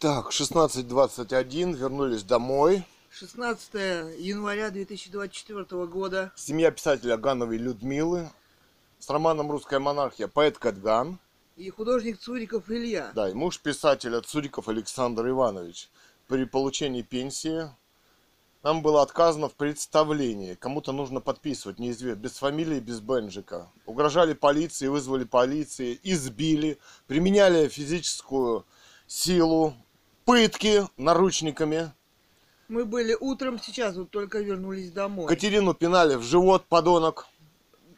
Так, 16.21, вернулись домой. 16 января 2024 года. Семья писателя Гановой Людмилы с романом «Русская монархия» поэт Катган. И художник Цуриков Илья. Да, и муж писателя Цуриков Александр Иванович. При получении пенсии нам было отказано в представлении. Кому-то нужно подписывать, неизвестно, без фамилии, без бенджика. Угрожали полиции, вызвали полиции, избили, применяли физическую силу, пытки наручниками. Мы были утром, сейчас вот только вернулись домой. Катерину пинали в живот, подонок,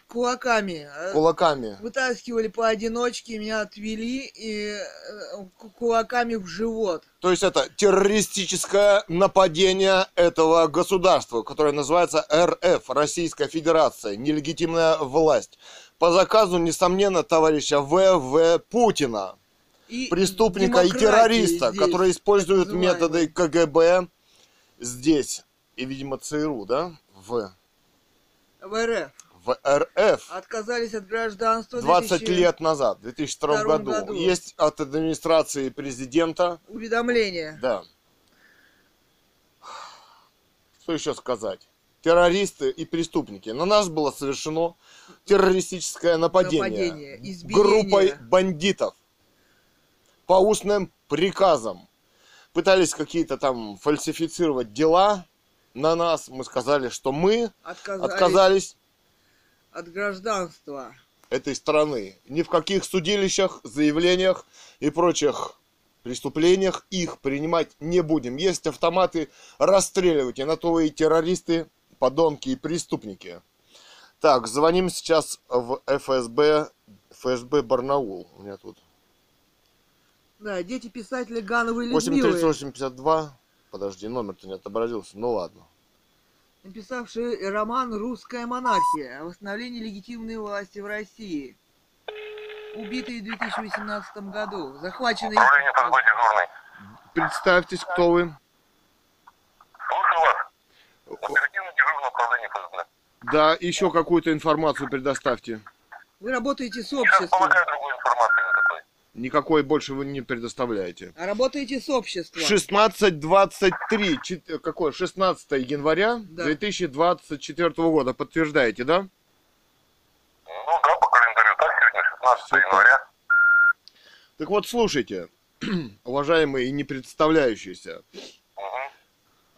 Кулаками. э, кулаками. Вытаскивали поодиночке, меня отвели и э, ку- кулаками в живот. То есть это террористическое нападение этого государства, которое называется РФ, Российская Федерация, нелегитимная власть. По заказу, несомненно, товарища В.В. Путина, И преступника и террориста, здесь, так называемой. методы КГБ здесь. И, видимо, ЦРУ, да? В, В РФ. в РФ. Отказались от гражданства. 20 2000 лет назад, в 2002 втором году. году. Есть от администрации президента Уведомление. Да. Что еще сказать? Террористы и преступники. На нас было совершено террористическое нападение, Нападение, избиение. группой бандитов по устным приказам. Пытались какие-то там фальсифицировать дела на нас. Мы сказали, что мы Отказались, отказались от гражданства. этой страны. Ни в каких судилищах, заявлениях и прочих преступлениях их принимать не будем. Есть автоматы, расстреливайте, на то и террористы, подонки и преступники. Так, звоним сейчас в ФСБ, ФСБ Барнаул. У меня тут Да, дети писателя Гановой Людмилы, 83852. Подожди, номер-то не отобразился. Ну ладно. написавший роман «Русская монархия. О восстановлении легитимной власти в России». Убитый в 2018 году. Захваченный... Представьтесь, кто вы. Слушаю вас. Оперативно дежурное управление ФСБ. Да, еще какую-то информацию предоставьте. Вы работаете с обществом. располагаю другой информации никакой. Больше вы не предоставляете. А работаете с обществом. 16.23, чет- какое? 16 января Да. 2024 года. Подтверждаете, да? Ну да, по календарю так, сегодня 16 Всё так. января. Так вот, слушайте, уважаемые и не представляющиеся, Мгм.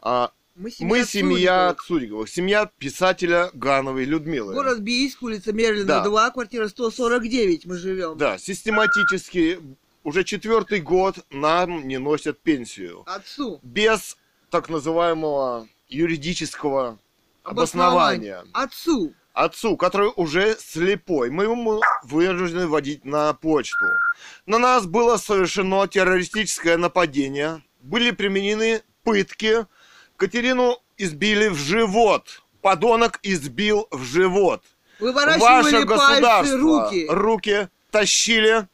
а Мы семья, мы семья Цуриковых. Цуриковых, семья писателя Гановой Людмилы. Город Бийск, улица Мерлина, Да. 2, квартира 149 мы живем. Да, систематически уже четвертый год нам не носят пенсию. Отцу. Без так называемого юридического обоснования. Отцу. отцу, который уже слепой. Мы ему вынуждены водить на почту. На нас было совершено террористическое нападение. Были применены пытки. Катерину избили в живот. Подонок избил в живот. Вы Ваше пальцы, руки. руки тащили.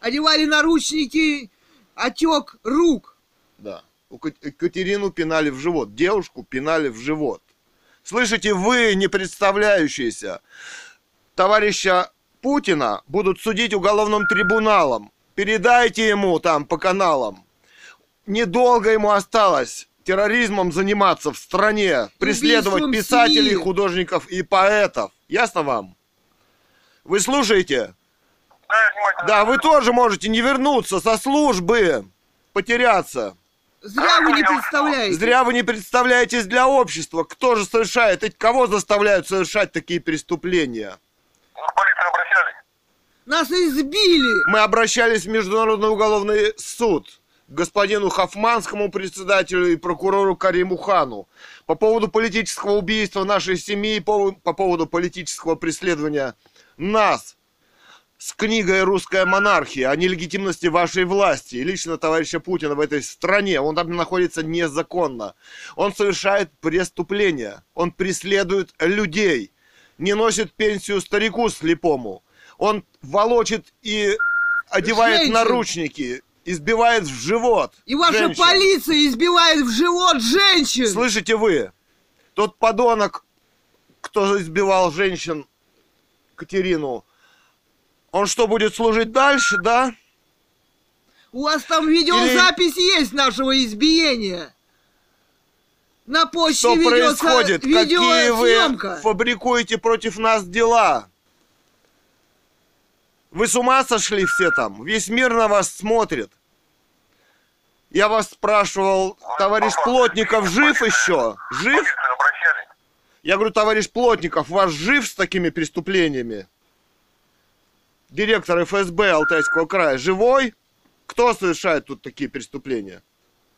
Одевали наручники, отек рук. Да. У Кат- Катерину пинали в живот. Девушку пинали в живот. Слышите, вы, не представляющиеся, товарища Путина будут судить уголовным трибуналом. Передайте ему там по каналам. Недолго ему осталось терроризмом заниматься в стране, преследовать Убийством писателей, семьи. художников и поэтов. Ясно вам? Вы слушаете? Да, вы тоже можете не вернуться со службы, потеряться. Зря вы не представляете. Зря вы не представляетесь для общества. Кто же совершает, кого заставляют совершать такие преступления? Вы в полицию обращались? Нас избили. Мы обращались в Международный уголовный суд господину Хафманскому председателю и прокурору Кариму Хану по поводу политического убийства нашей семьи, по, по поводу политического преследования нас с книгой «Русская монархия» о нелегитимности вашей власти и лично товарища Путина в этой стране. Он там находится незаконно. Он совершает преступления. Он преследует людей. Не носит пенсию старику слепому. Он волочит и одевает Женщин. наручники, избивает в живот. И ваша женщин. полиция избивает в живот женщин. Слышите вы? Тот подонок, кто избивал женщин, Катерину, он что, будет служить дальше, да? У вас там видеозапись есть нашего избиения. На почте Что ведется происходит? Какие вы фабрикуете против нас дела? Вы с ума сошли все там? Весь мир на вас смотрит. Я вас спрашивал, товарищ Плотников жив еще? Жив? Я говорю, товарищ Плотников, ваш жив с такими преступлениями? Директор ФСБ Алтайского края живой? Кто совершает тут такие преступления?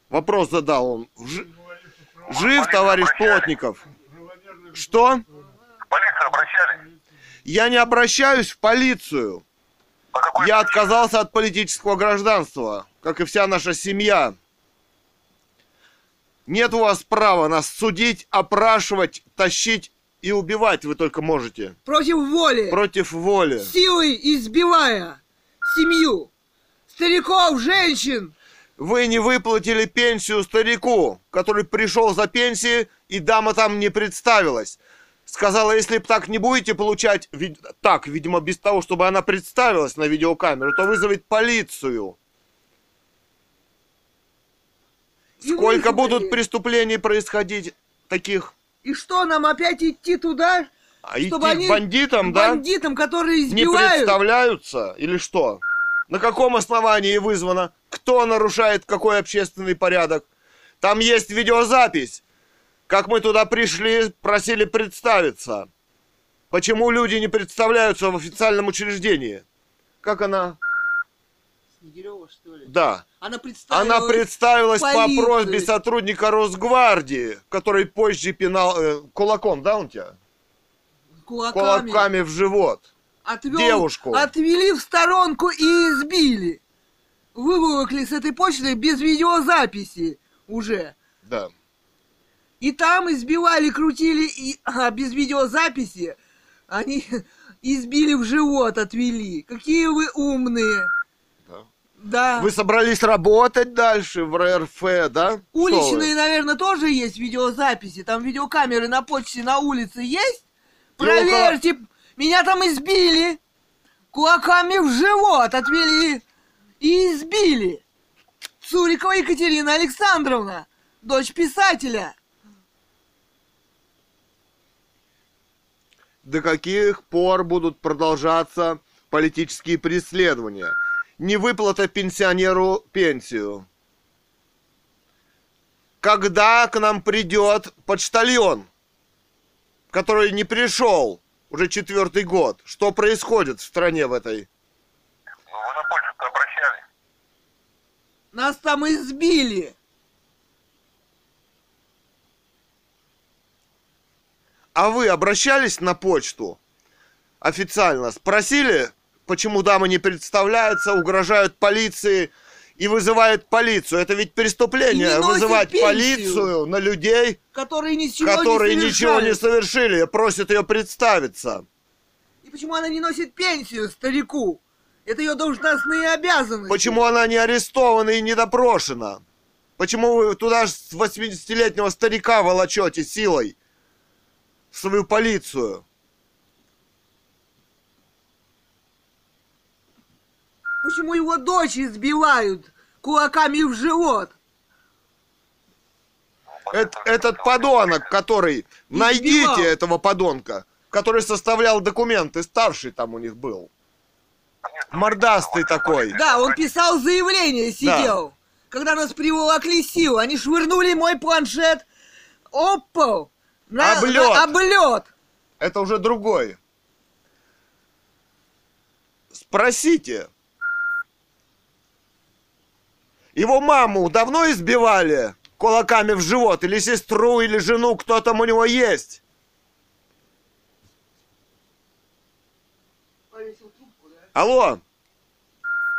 Вопрос задал он. Ж- Жив, товарищ Плотников? Что? В полицию обращались? Я не обращаюсь в полицию. По какой Я отказался от политического гражданства, как и вся наша семья. Нет у вас права нас судить, опрашивать, тащить и убивать вы только можете. Против воли. Против воли. Силой избивая семью. Стариков, женщин. Вы не выплатили пенсию старику, который пришел за пенсией, и дама там не представилась. Сказала, если так не будете получать, ви- так, видимо, без того, чтобы она представилась на видеокамеру, то вызовет полицию. И Сколько вызвали. будут преступлений происходить таких? И что, нам опять идти туда? А идти Чтобы к они бандитам, да? Бандитам, которые Не избивают. представляются или что? На каком основании вызвано? Кто нарушает какой общественный порядок? Там есть видеозапись. Как мы туда пришли, просили представиться. Почему люди не представляются в официальном учреждении? Как она? Снегирева, что ли? Да. Она представилась. Она представилась по просьбе сотрудника Росгвардии, который позже пинал э, кулаком, да, он тебя? кулаками. Кулаками в живот. Отвел- девушку. Отвели в сторонку и избили. Выволокли с этой почты без видеозаписи уже. Да. И там избивали, крутили, и а, без видеозаписи они избили в живот, отвели. Какие вы умные. Да. Да. Вы собрались работать дальше в РФ, да? Уличные, наверное, тоже есть видеозаписи. Там видеокамеры на почте на улице есть? Проверьте. Меня там избили. Кулаками в живот отвели. И избили. Цурикова Екатерина Александровна. Дочь писателя. До каких пор будут продолжаться политические преследования? Невыплата пенсионеру пенсию. Когда к нам придет почтальон, который не пришел уже четвертый год? Что происходит в стране в этой? Ну, вы на почту обращались? Нас там избили. А вы обращались на почту официально? Спросили, почему дамы не представляются, угрожают полиции и вызывают полицию? Это ведь преступление вызывать пенсию. полицию на людей, Которые ничего которые не ничего не совершили, просят ее представиться. И почему она не носит пенсию старику? Это ее должностные обязанности. Почему она не арестована и не допрошена? Почему вы туда ж с 80-летнего старика волочете силой свою полицию? Почему его дочь избивают кулаками в живот? Эт- этот подонок, который... Найдите Избивал. этого подонка, который составлял документы, старший там у них был. Мордастый такой. Да, он писал заявление, сидел. Когда нас приволокли силу, они швырнули мой планшет об пол. На, Об лед. на- об лед. Это уже другой. Спросите. Его маму давно избивали кулаками в живот? Или сестру, или жену, кто там у него есть? Алло,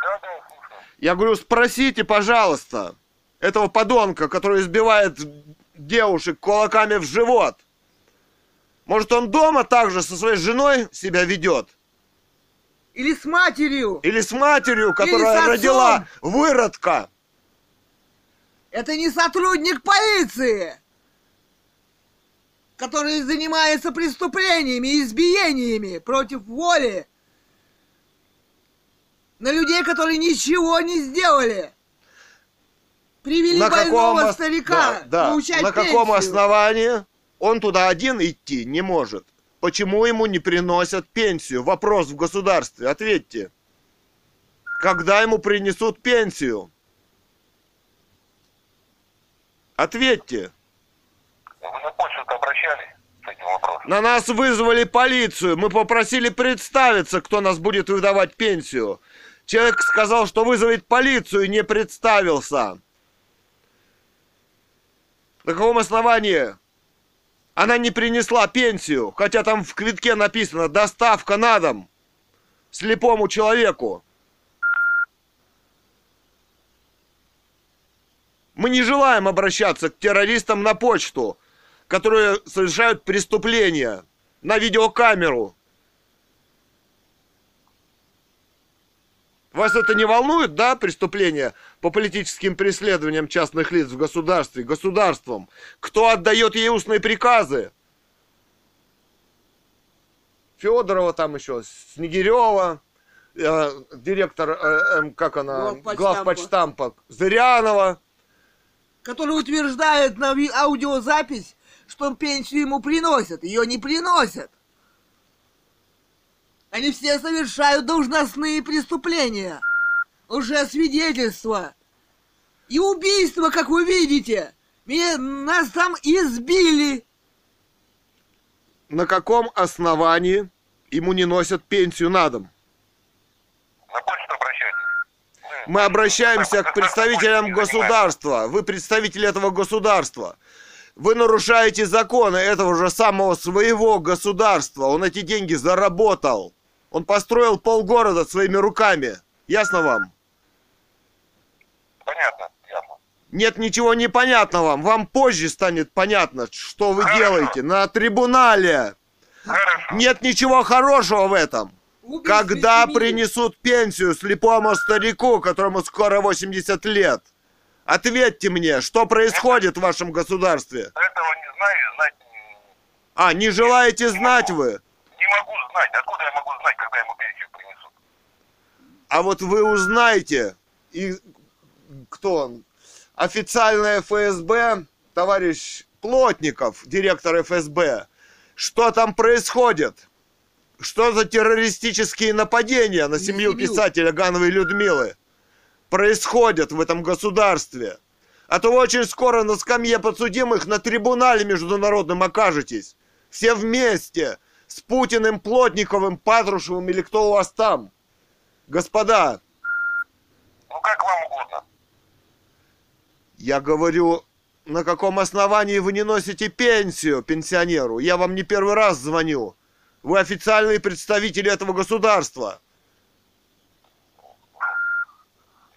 Да, да, слушаю. я говорю, спросите, пожалуйста, этого подонка, который избивает девушек кулаками в живот. Может, он дома также со своей женой себя ведет? Или с матерью. Или с матерью, Или которая отцом. родила выродка. Это не сотрудник полиции, который занимается преступлениями и избиениями против воли На людей, которые ничего не сделали. Привели на больного каком ос- старика да, да. получать на каком пенсию. основании он туда один идти не может? Почему ему не приносят пенсию? Вопрос в государстве. Ответьте. Когда ему принесут пенсию? Ответьте. Вы на почту обращались с этим вопросом? На нас вызвали полицию. Мы попросили представиться, кто нас будет выдавать пенсию. Человек сказал, что вызовет полицию и не представился. На каком основании? Она не принесла пенсию, хотя там в квитке написано «доставка на дом» слепому человеку. Мы не желаем обращаться к террористам на почту, которые совершают преступления на видеокамеру. Вас это не волнует, да, преступления по политическим преследованиям частных лиц в государстве, государством? Кто отдает ей устные приказы? Федорова там еще, Снегирева, э, директор, э, эм, как она, Главпочтампа. Зырянова. который утверждает на аудиозапись, что пенсию ему приносят. Ее не приносят. Они все совершают должностные преступления. Лжесвидетельство. И убийство, как вы видите. Меня, нас там избили. На каком основании ему не носят пенсию на дом? На почту обращайтесь. Мы обращаемся к представителям государства. Вы представители этого государства. Вы нарушаете законы этого же самого своего государства. Он эти деньги заработал. Он построил полгорода своими руками. Ясно вам? Понятно, ясно. Нет ничего непонятного вам. Вам позже станет понятно, что вы делаете на трибунале. Хорошо. Нет ничего хорошего в этом. Убийство Когда семьи. принесут пенсию слепому старику, которому скоро 80 лет? Ответьте мне, что происходит в вашем государстве? Этого не знаю, знать А, не желаете знать вы? Могу знать. Откуда я могу знать, когда ему пенсию принесут? А вот вы узнаете, и кто он? Официальное ФСБ, товарищ Плотников, директор ФСБ, что там происходит? Что за террористические нападения на семью семью. писателя Гановой Людмилы происходят в этом государстве? А то вы очень скоро на скамье подсудимых на трибунале международном окажетесь. Все вместе. С Путиным, Плотниковым, Патрушевым или кто у вас там. Господа, Ну, как вам угодно. я говорю, на каком основании вы не носите пенсию пенсионеру? Я вам не первый раз звоню. Вы официальные представители этого государства.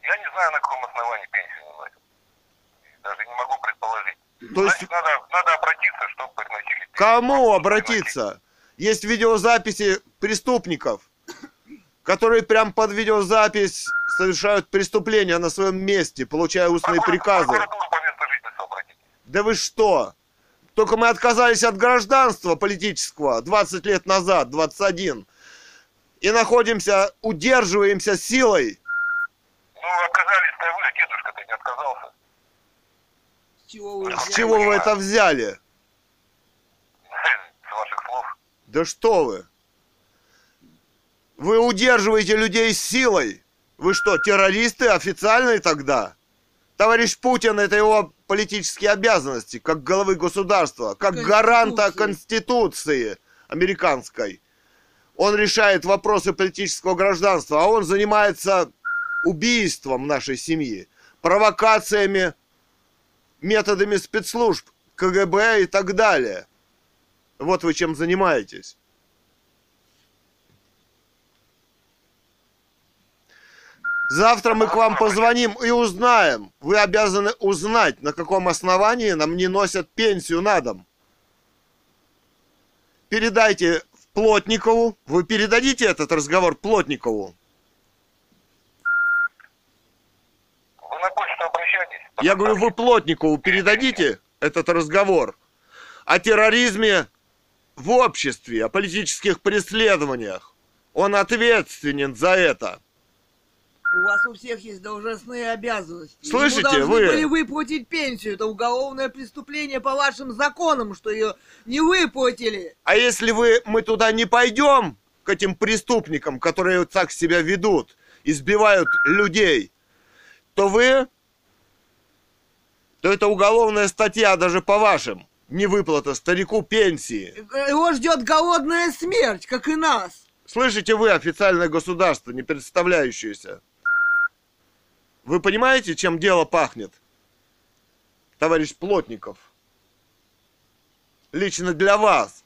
Я не знаю, на каком основании пенсию не носят. Даже не могу предположить. То есть Значит, надо, надо обратиться, чтобы приносили пенсию. кому обратиться? Есть видеозаписи преступников, которые прям под видеозапись совершают преступления на своем месте, получая устные приказы. Да вы что? Только мы отказались от гражданства политического 20 лет назад, 21. И находимся, удерживаемся силой. Ну, отказались-то вы, а дедушка-то не отказался. С чего вы С чего вы это взяли? С ваших слов. Да что вы? Вы удерживаете людей силой. Вы что, террористы официальные тогда? Товарищ Путин, это его политические обязанности, как главы государства, как гаранта Конституции американской. Он решает вопросы политического гражданства, а он занимается убийством нашей семьи, провокациями, методами спецслужб, КГБ и так далее. Вот вы чем занимаетесь. Завтра мы к вам позвоним и узнаем. Вы обязаны узнать, на каком основании нам не носят пенсию на дом. Передайте Плотникову. Вы передадите этот разговор Плотникову? Вы на почту обращайтесь. Я говорю, вы Плотникову передадите этот разговор о терроризме в обществе, о политических преследованиях. Он ответственен за это. У вас у всех есть должностные обязанности. Слышите, Ему должны вы? были выплатить пенсию. Это уголовное преступление по вашим законам, что ее не выплатили. А если вы, мы туда не пойдем, к этим преступникам, которые вот так себя ведут, избивают людей, то вы, то это уголовная статья даже по вашим. Невыплата старику пенсии. Его ждет голодная смерть, как и нас. Слышите вы, официальное государство, не представляющееся? Вы понимаете, чем дело пахнет? Товарищ Плотников. Лично для вас.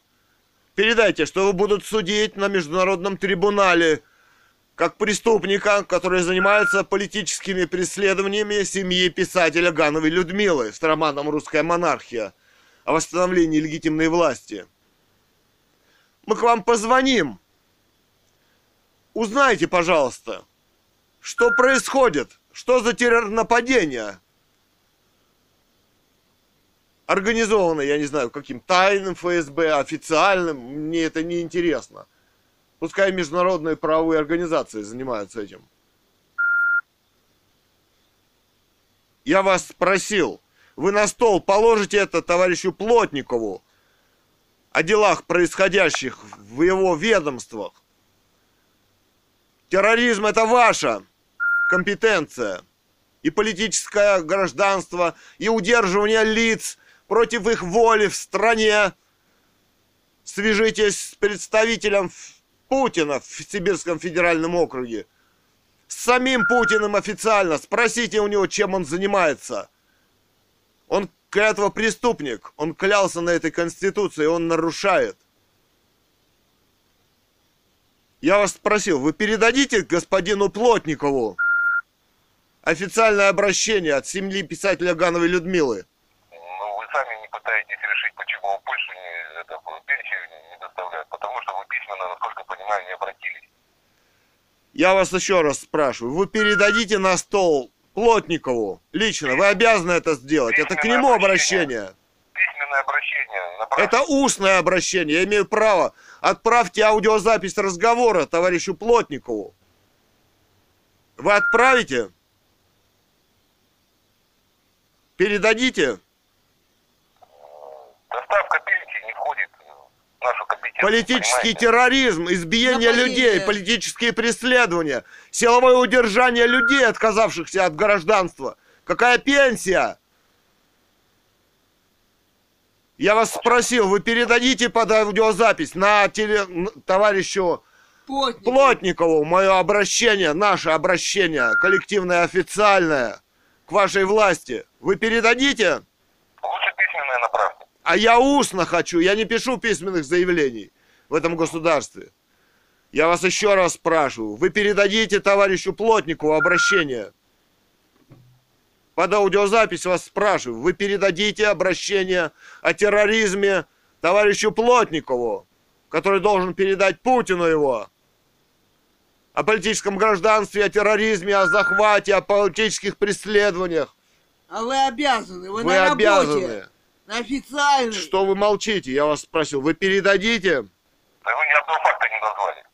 Передайте, что вы будут судить на международном трибунале как преступника, который занимается политическими преследованиями семьи писателя Гановой Людмилы с романом «Русская монархия» о восстановлении легитимной власти. Мы к вам позвоним, Узнайте, пожалуйста, что происходит, что за террор-нападение. Организовано, я не знаю, каким тайным ФСБ, официальным, мне это не интересно. Пускай международные правовые организации занимаются этим. Я вас спросил, вы на стол положите это товарищу Плотникову о делах, происходящих в его ведомствах. Терроризм это ваша компетенция. И политическое гражданство, и удерживание лиц против их воли в стране. Свяжитесь с представителем Путина в Сибирском федеральном округе. С самим Путиным официально. Спросите у него, чем он занимается. Он клятва преступник. Он клялся на этой конституции, он нарушает. Я вас спросил, вы передадите господину Плотникову официальное обращение от семьи писателя Гановой Людмилы? Ну, вы сами не пытаетесь решить, почему в Польшу не, это, пенсию не доставляют. Потому что вы письменно, насколько понимаю, не обратились. Я вас еще раз спрашиваю, вы передадите на стол Плотникову лично, вы обязаны это сделать, это к нему обращение. Письменное обращение. Это устное обращение, я имею право. Отправьте аудиозапись разговора товарищу Плотникову. Вы отправите? Передадите? Доставка пенсии не входит в нашу компетенцию. Политический понимаете? терроризм, избиение Нападение. людей, политические преследования, силовое удержание людей, отказавшихся от гражданства. Какая пенсия? Я вас спросил, вы передадите под аудиозапись на теле... товарищу Плотник. Плотникову мое обращение, наше обращение, коллективное, официальное, к вашей власти. Вы передадите? А я устно хочу, я не пишу письменных заявлений в этом государстве. Я вас еще раз спрашиваю, вы передадите товарищу Плотникову обращение? Под аудиозапись вас спрашиваю, вы передадите обращение о терроризме товарищу Плотникову, который должен передать Путину его? О политическом гражданстве, о терроризме, о захвате, о политических преследованиях. А вы обязаны, вы, Вы на работе. Официально. Что вы молчите? Я вас спросил. Вы передадите? Да вы ни одного факта не назвали.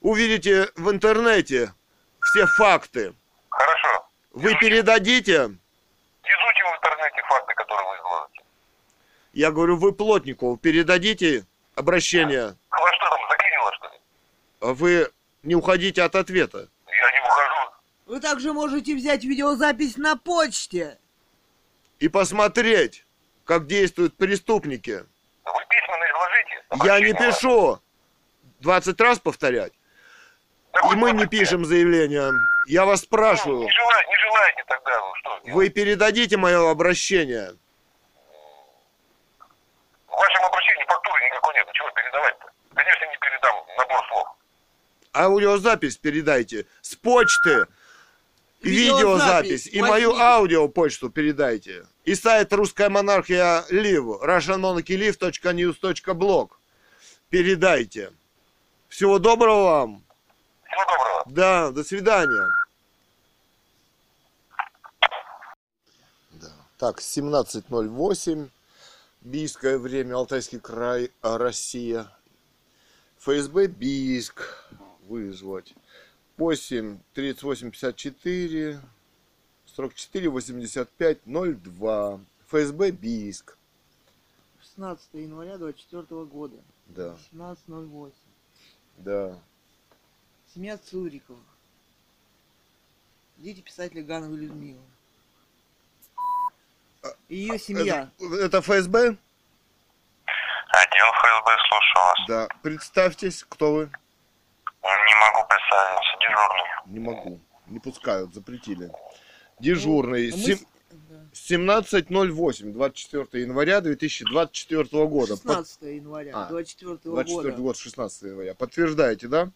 Увидите в интернете все факты. Хорошо. Вы Изучим. передадите? Изучим в интернете факты, которые вы изложите. Я говорю, вы Плотникову передадите обращение? А Вас что там, заклинило, что ли? А Вы не уходите от ответа. Я не ухожу. Вы также можете взять видеозапись на почте. И посмотреть, как действуют преступники. Вы письменно изложите. Я не пишу. 20 раз повторять. Да И мы не пишем заявление. Я вас Ну, спрашиваю, Не, желаете, не желаете тогда, ну что? вы передадите мое обращение? В вашем обращении фактуры никакой нет. Чего передавать-то? Конечно, не передам набор слов. Аудиозапись передайте. С почты. И видеозапись. И мою Возьмите. аудиопочту передайте. И сайт Русская монархия Лив. russianmonarchylive.news.blog. Передайте. Всего доброго вам. Всего доброго. Да, до свидания. Да. Так, 17.08. Бийское время, Алтайский край, а, Россия. ФСБ Бийск вызвать. 8 38 54 44 85 02. ФСБ Бийск. 16 января 24 года. Да, 17.08. да. Семья Цуриковых. Дети писателя Гановой Людмилы. Ее семья. Это, это ФСБ? Отдел ФСБ, слушаю вас. Да. Представьтесь, кто вы? Не могу представиться, дежурный. Не могу. Не пускают, запретили. Дежурный. Ну, мы Сем- с- да. 17.08, 24 января 2024 года. Под- 16 января А, 24 24 года. год, 16 января. Подтверждаете, да?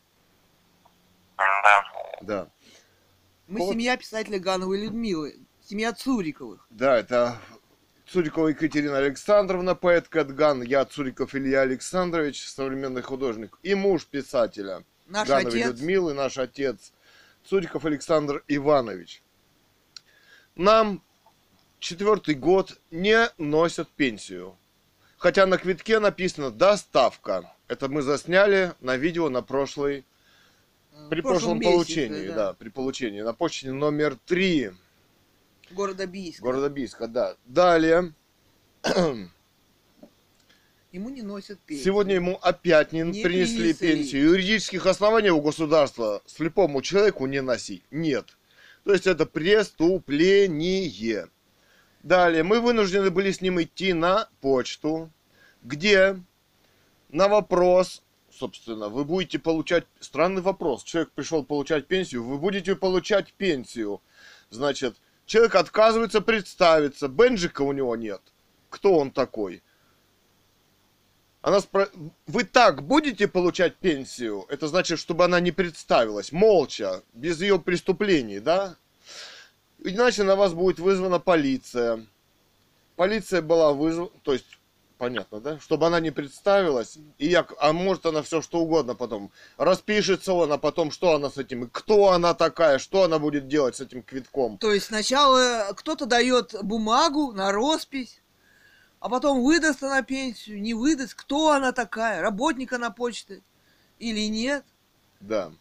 Да. Да. Мы Вот. семья писателя Гановой Людмилы. Семья Цуриковых. Да, это Цурикова Екатерина Александровна, поэт Катган, я Цуриков Илья Александрович, современный художник, и муж писателя Наш Гановой отец. Людмилы, наш отец Цуриков Александр Иванович. Нам четвертый год не носят пенсию. Хотя на квитке написано «доставка». Это мы засняли на видео на прошлой, при прошлом прошлом месяце, получении, да. при получении. На почте номер три Города Бийска. города Бийска, да. Далее. Ему не носят пенсию. Сегодня ему опять не, Не принесли принесли. пенсию. Юридических оснований у государства слепому человеку не носить нет. То есть это преступление. Далее мы вынуждены были с ним идти на почту, где на вопрос, собственно, вы будете получать... Странный вопрос. Человек пришел получать пенсию, вы будете получать пенсию. Значит, человек отказывается представиться, бенджика у него нет. Кто он такой? Она спро... Вы так будете получать пенсию? Это значит, чтобы она не представилась, молча, без ее преступлений, да? Иначе на вас будет вызвана полиция. Полиция была вызвана, то есть, понятно, да? Чтобы она не представилась, и я... а может она все что угодно потом. Распишется он, а потом что она с этим, кто она такая, что она будет делать с этим квитком. То есть сначала кто-то дает бумагу на роспись, а потом выдаст она пенсию, не выдаст, кто она такая, работник она почты или нет. Да.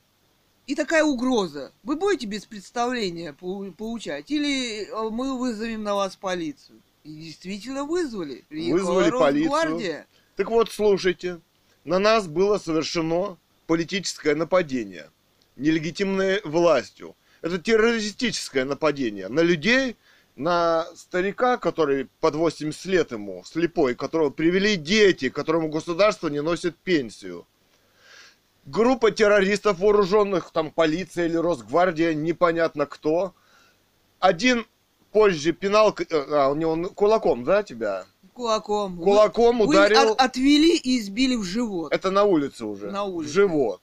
И такая угроза. Вы будете без представления получать? Или э, мы вызовем на вас полицию? И действительно вызвали. Приехала Вызвали полицию. Так вот, слушайте, на нас было совершено политическое нападение, нелегитимное властью. Это террористическое нападение на людей, на старика, который под 80 лет ему, слепой, которого привели дети, которому государство не носит пенсию. Группа террористов вооруженных, там полиция или Росгвардия, непонятно кто. Один позже пинал, к- э, а, у него кулаком, да, тебя? Кулаком. Кулаком вы ударил. от- отвели и избили в живот. Это на улице уже. На улице. В живот.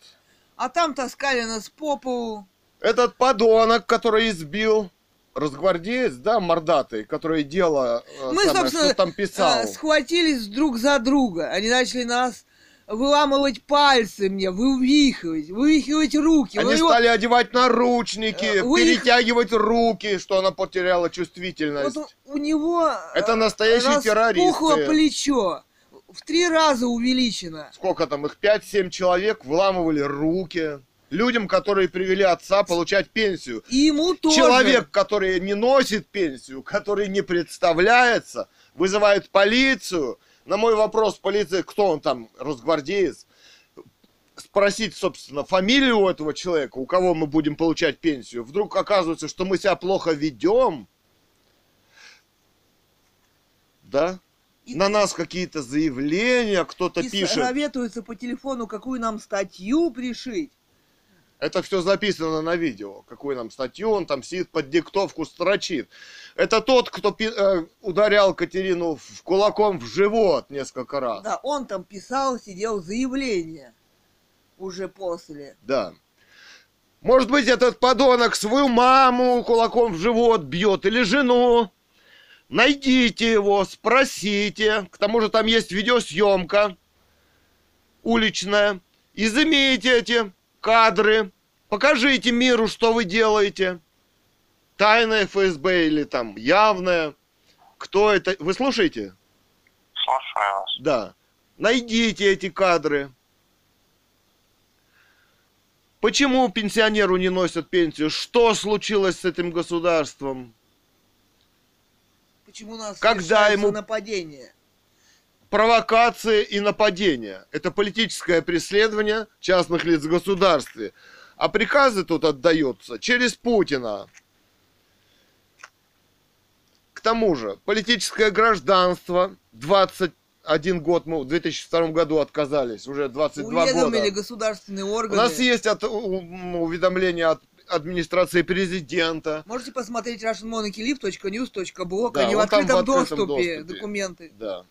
А там таскали нас по полу. Этот подонок, который избил разгвардеец, да, мордатый, который дело э, Мы, самое, собственно, что там писал. э, схватились друг за друга. Они начали нас выламывать пальцы мне, вывихивать, вывихивать руки. Они Вы его- стали одевать наручники, Э, вы их- перетягивать руки, что она потеряла чувствительность. Вот у, у него Это настоящие распухло террористы. плечо. В три раза увеличено. Сколько там, их 5-7 человек выламывали руки. Людям, которые привели отца получать пенсию. И ему тоже. Человек, который не носит пенсию, который не представляется, вызывает полицию. На мой вопрос полиция, кто он там, росгвардеец, спросить, собственно, фамилию у этого человека, у кого мы будем получать пенсию. Вдруг оказывается, что мы себя плохо ведем. Да? И- На нас какие-то заявления, кто-то И пишет. советуется по телефону, какую нам статью пришить. Это все записано на видео. Какую нам статью, он там сидит под диктовку, строчит. Это тот, кто пи- э, ударял Катерину в кулаком в живот несколько раз. Да, он там писал, сидел заявление. Уже после. Да. Может быть, этот подонок свою маму кулаком в живот бьет или жену. Найдите его, спросите. К тому же там есть видеосъемка уличная. Изымите эти кадры. Покажите миру, что вы делаете. Тайное ФСБ или там явное. Кто это? Вы слушаете? Слушаю вас. Да. Найдите эти кадры. Почему пенсионеру не носят пенсию? Что случилось с этим государством? Почему у нас Когда ему- нападения? Провокации и нападения. Это политическое преследование частных лиц в государстве. А приказы тут отдаются через Путина. К тому же, политическое гражданство 21 год мы в 2002 году отказались, уже 22 Уведомили года. государственные У органы. нас есть от, у- уведомление от администрации президента. Можете посмотреть russianmonarchylive.news.blog, Да, они в там в открытом, открытом доступе, доступе. документы. Да.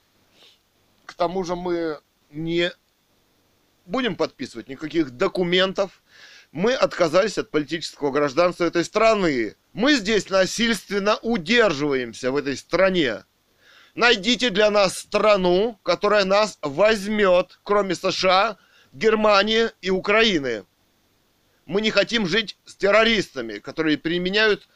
К тому же мы не будем подписывать никаких документов. Мы отказались от политического гражданства этой страны. Мы здесь насильственно удерживаемся в этой стране. Найдите для нас страну, которая нас возьмет, кроме США, Германии и Украины. Мы не хотим жить с террористами, которые применяют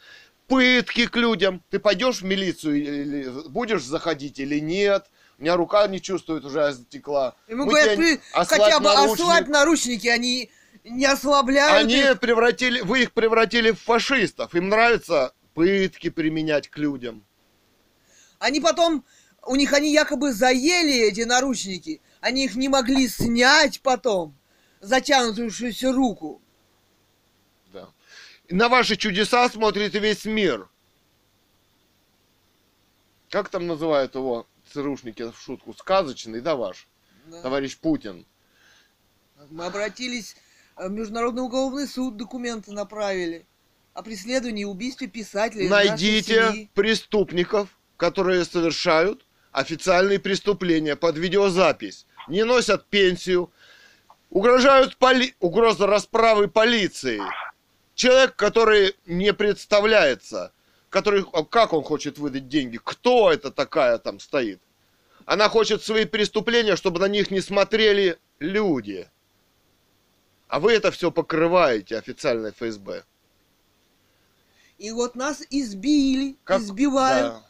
пытки к людям. Ты пойдешь в милицию или будешь заходить или нет? У меня рука не чувствует, уже затекла. Ему Мы говорят, хотя бы наручник. ослабь наручники, они не ослабляют Они их. превратили, вы их превратили в фашистов. Им нравится пытки применять к людям. Они потом, у них они якобы заели эти наручники, они их не могли снять потом, затянутую руку. Да. На ваши чудеса смотрит весь мир. Как там называют его ЦРУшники в шутку? Сказочный, да, ваш? Да. Товарищ Путин. Мы обратились в Международный уголовный суд, документы направили о преследовании и убийстве нашей Найдите преступников, которые совершают официальные преступления под видеозапись. Не носят пенсию. Угрожают поли... угроза расправы полиции. Человек, который не представляется, который, а как он хочет выдать деньги, кто это такая там стоит. Она хочет свои преступления, чтобы на них не смотрели люди. А вы это все покрываете, официальное ФСБ. И вот нас избили, Как- избивают. да.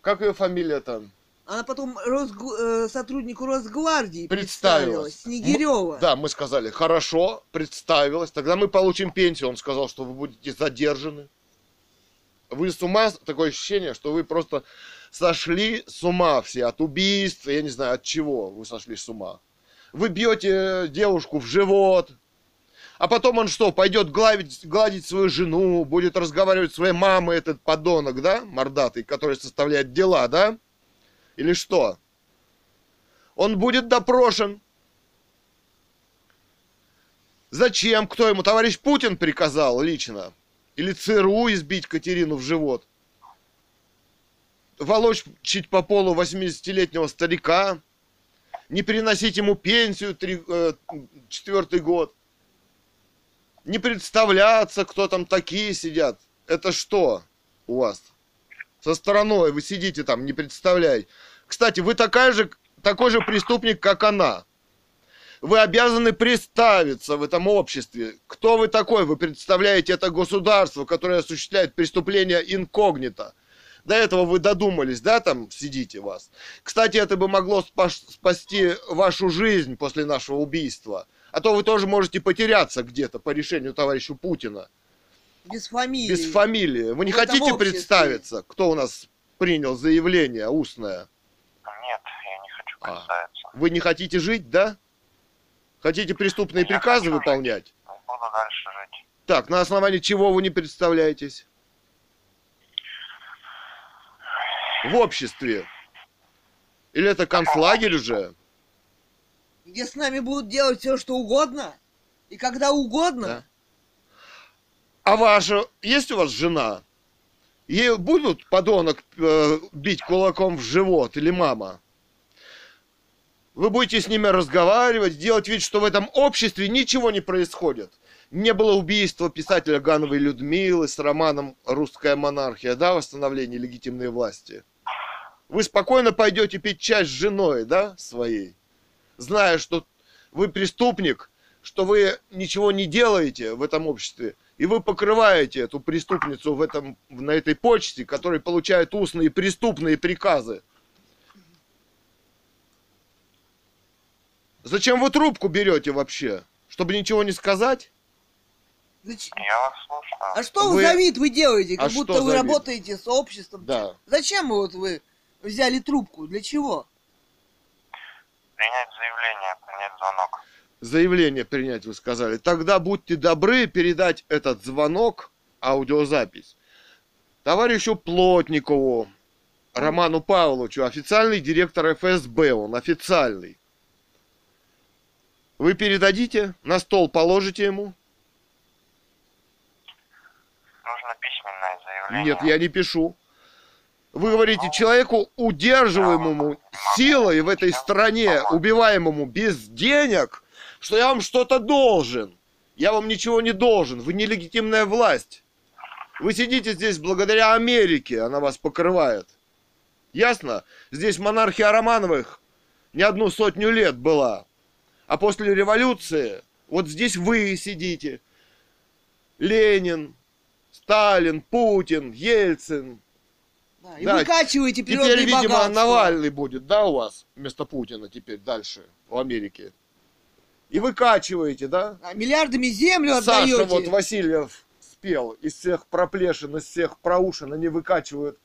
Как ее фамилия там? Она потом Росгу- э, сотруднику Росгвардии Представилась. представилась, Снегирева. Да, мы сказали, хорошо, представилась, тогда мы получим пенсию. Он сказал, что вы будете задержаны. Вы с ума, такое ощущение, что вы просто сошли с ума все от убийств, я не знаю, от чего вы сошли с ума. Вы бьете девушку в живот, а потом он что, пойдет гладить, гладить свою жену, будет разговаривать с своей мамой, этот подонок, да, мордатый, который составляет дела, да? Или что? Он будет допрошен. Зачем? Кто ему? Товарищ Путин приказал лично? Или ЦРУ избить Катерину в живот? Волочь по полу 80-летнего старика? Не переносить ему пенсию три, э, четвертый год? Не представляться, кто там такие сидят? Это что у вас? Со стороной вы сидите там, не представляете. Кстати, вы такая же, такой же преступник, как она. Вы обязаны представиться в этом обществе. Кто вы такой? Вы представляете это государство, которое осуществляет преступления инкогнито. До этого вы додумались, да, там сидите вас. Кстати, это бы могло спас- спасти вашу жизнь после нашего убийства. А то вы тоже можете потеряться где-то по решению товарища Путина. Без фамилии. Без фамилии. Вы не В этом хотите представиться, кто у нас принял заявление устное? Нет, я не хочу А. представиться. Вы не хотите жить, да? Хотите преступные Я приказы хочу жить. выполнять? Буду дальше жить. Так, на основании чего вы не представляетесь? В обществе. Или это концлагерь уже? Где с нами будут делать все, что угодно. И когда угодно. Да. А ваша, есть у вас жена? Ей будут подонок э, бить кулаком в живот или мама? Вы будете с ними разговаривать, делать вид, что в этом обществе ничего не происходит. Не было убийства писателя Гановой Людмилы с романом «Русская монархия», да, восстановление легитимной власти. Вы спокойно пойдете пить чай с женой, да, своей, зная, что вы преступник, что вы ничего не делаете в этом обществе, и вы покрываете эту преступницу в этом, на этой почте, которая получает устные преступные приказы. Зачем вы трубку берете вообще? Чтобы ничего не сказать? Зач- Я вас слушаю. А что вы, Вы- за вид вы делаете? Как А будто вы вид? работаете с обществом. Да. Зачем вот вы взяли трубку? Для чего? Принять заявление, принять звонок. Заявление принять, вы сказали. Тогда будьте добры передать этот звонок, аудиозапись, товарищу Плотникову, Роману Павловичу, официальный директор ФСБ, он официальный. Вы передадите, на стол положите ему? Нужно письменное заявление. Нет, я не пишу. Вы говорите человеку, удерживаемому силой в этой стране, убиваемому без денег, что я вам что-то должен. Я вам ничего не должен. Вы нелегитимная власть. Вы сидите здесь благодаря Америке, она вас покрывает. Ясно? Здесь монархия Романовых не одну сотню лет была. А после революции вот здесь вы сидите. Ленин, Сталин, Путин, Ельцин. И Да, выкачиваете Теперь, природные видимо, богатства. Навальный будет, да, у вас вместо Путина теперь дальше в Америке. И выкачиваете, да? А миллиардами землю Саша отдаете. вот Васильев спел, из всех проплешин, из всех проушин они выкачивают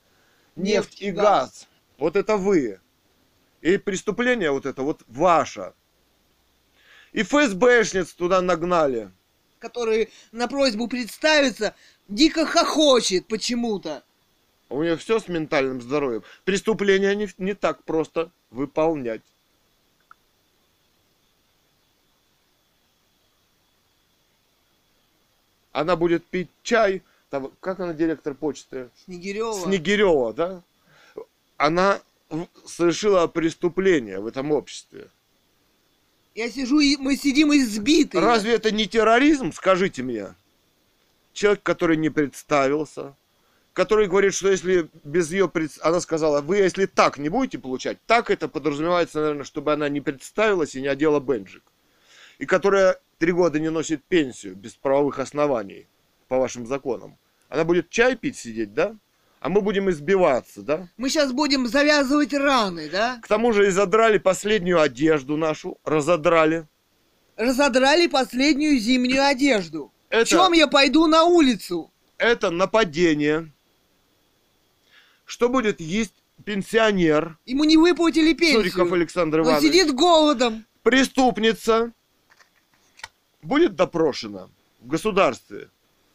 нефть, Нефть, и газ. газ. Вот это вы. И преступление вот это вот ваше. И ФСБшниц туда нагнали. который на просьбу представиться дико хохочет почему-то. У нее все с ментальным здоровьем. Преступление не, не так просто выполнять. Она будет пить чай. Там, как она директор почты? Снегирева. Снегирева, да? Она совершила преступление в этом обществе. Я сижу, и мы сидим избитые. Разве это не терроризм, скажите мне? Человек, который не представился, который говорит, что если без ее... пред- Она сказала, вы если так не будете получать, так это подразумевается, наверное, чтобы она не представилась и не одела бенджик. И которая три года не носит пенсию без правовых оснований по вашим законам. Она будет чай пить сидеть, да? А мы будем избиваться, да? Мы сейчас будем завязывать раны, да? К тому же и задрали последнюю одежду нашу, разодрали. Разодрали последнюю зимнюю одежду. Это- В чем я пойду на улицу? это нападение. Что будет есть пенсионер Ему не выплатили пенсию. Цуриков Александр Он Иванович? сидит голодом. Преступница будет допрошена в государстве,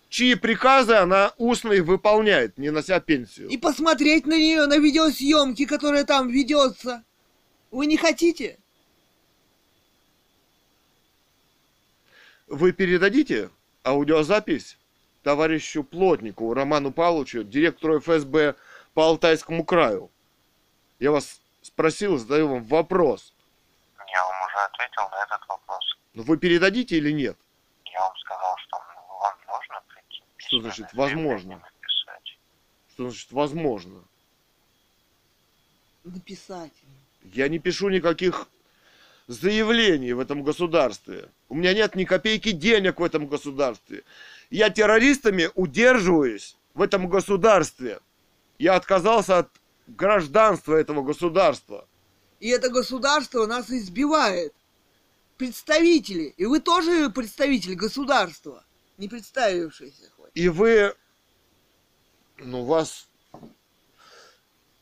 чьи приказы она устно и выполняет, не нося пенсию. И посмотреть на нее, на видеосъемки, которая там ведется. Вы не хотите? Вы передадите аудиозапись товарищу Плотнику Роману Павловичу, директору ФСБ по Алтайскому краю? Я вас спросил, задаю вам вопрос. Я вам уже ответил на этот вопрос. Но вы передадите или нет? Я вам сказал, что вам нужно прийти. Что значит возможно? Что значит возможно? Написать. Я не пишу никаких заявлений в этом государстве. У меня нет ни копейки денег в этом государстве. Я террористами удерживаюсь в этом государстве. Я отказался от гражданства этого государства. И это государство нас избивает. Представители. И вы тоже представитель государства. Не представившийся хоть. И вы... Ну, вас...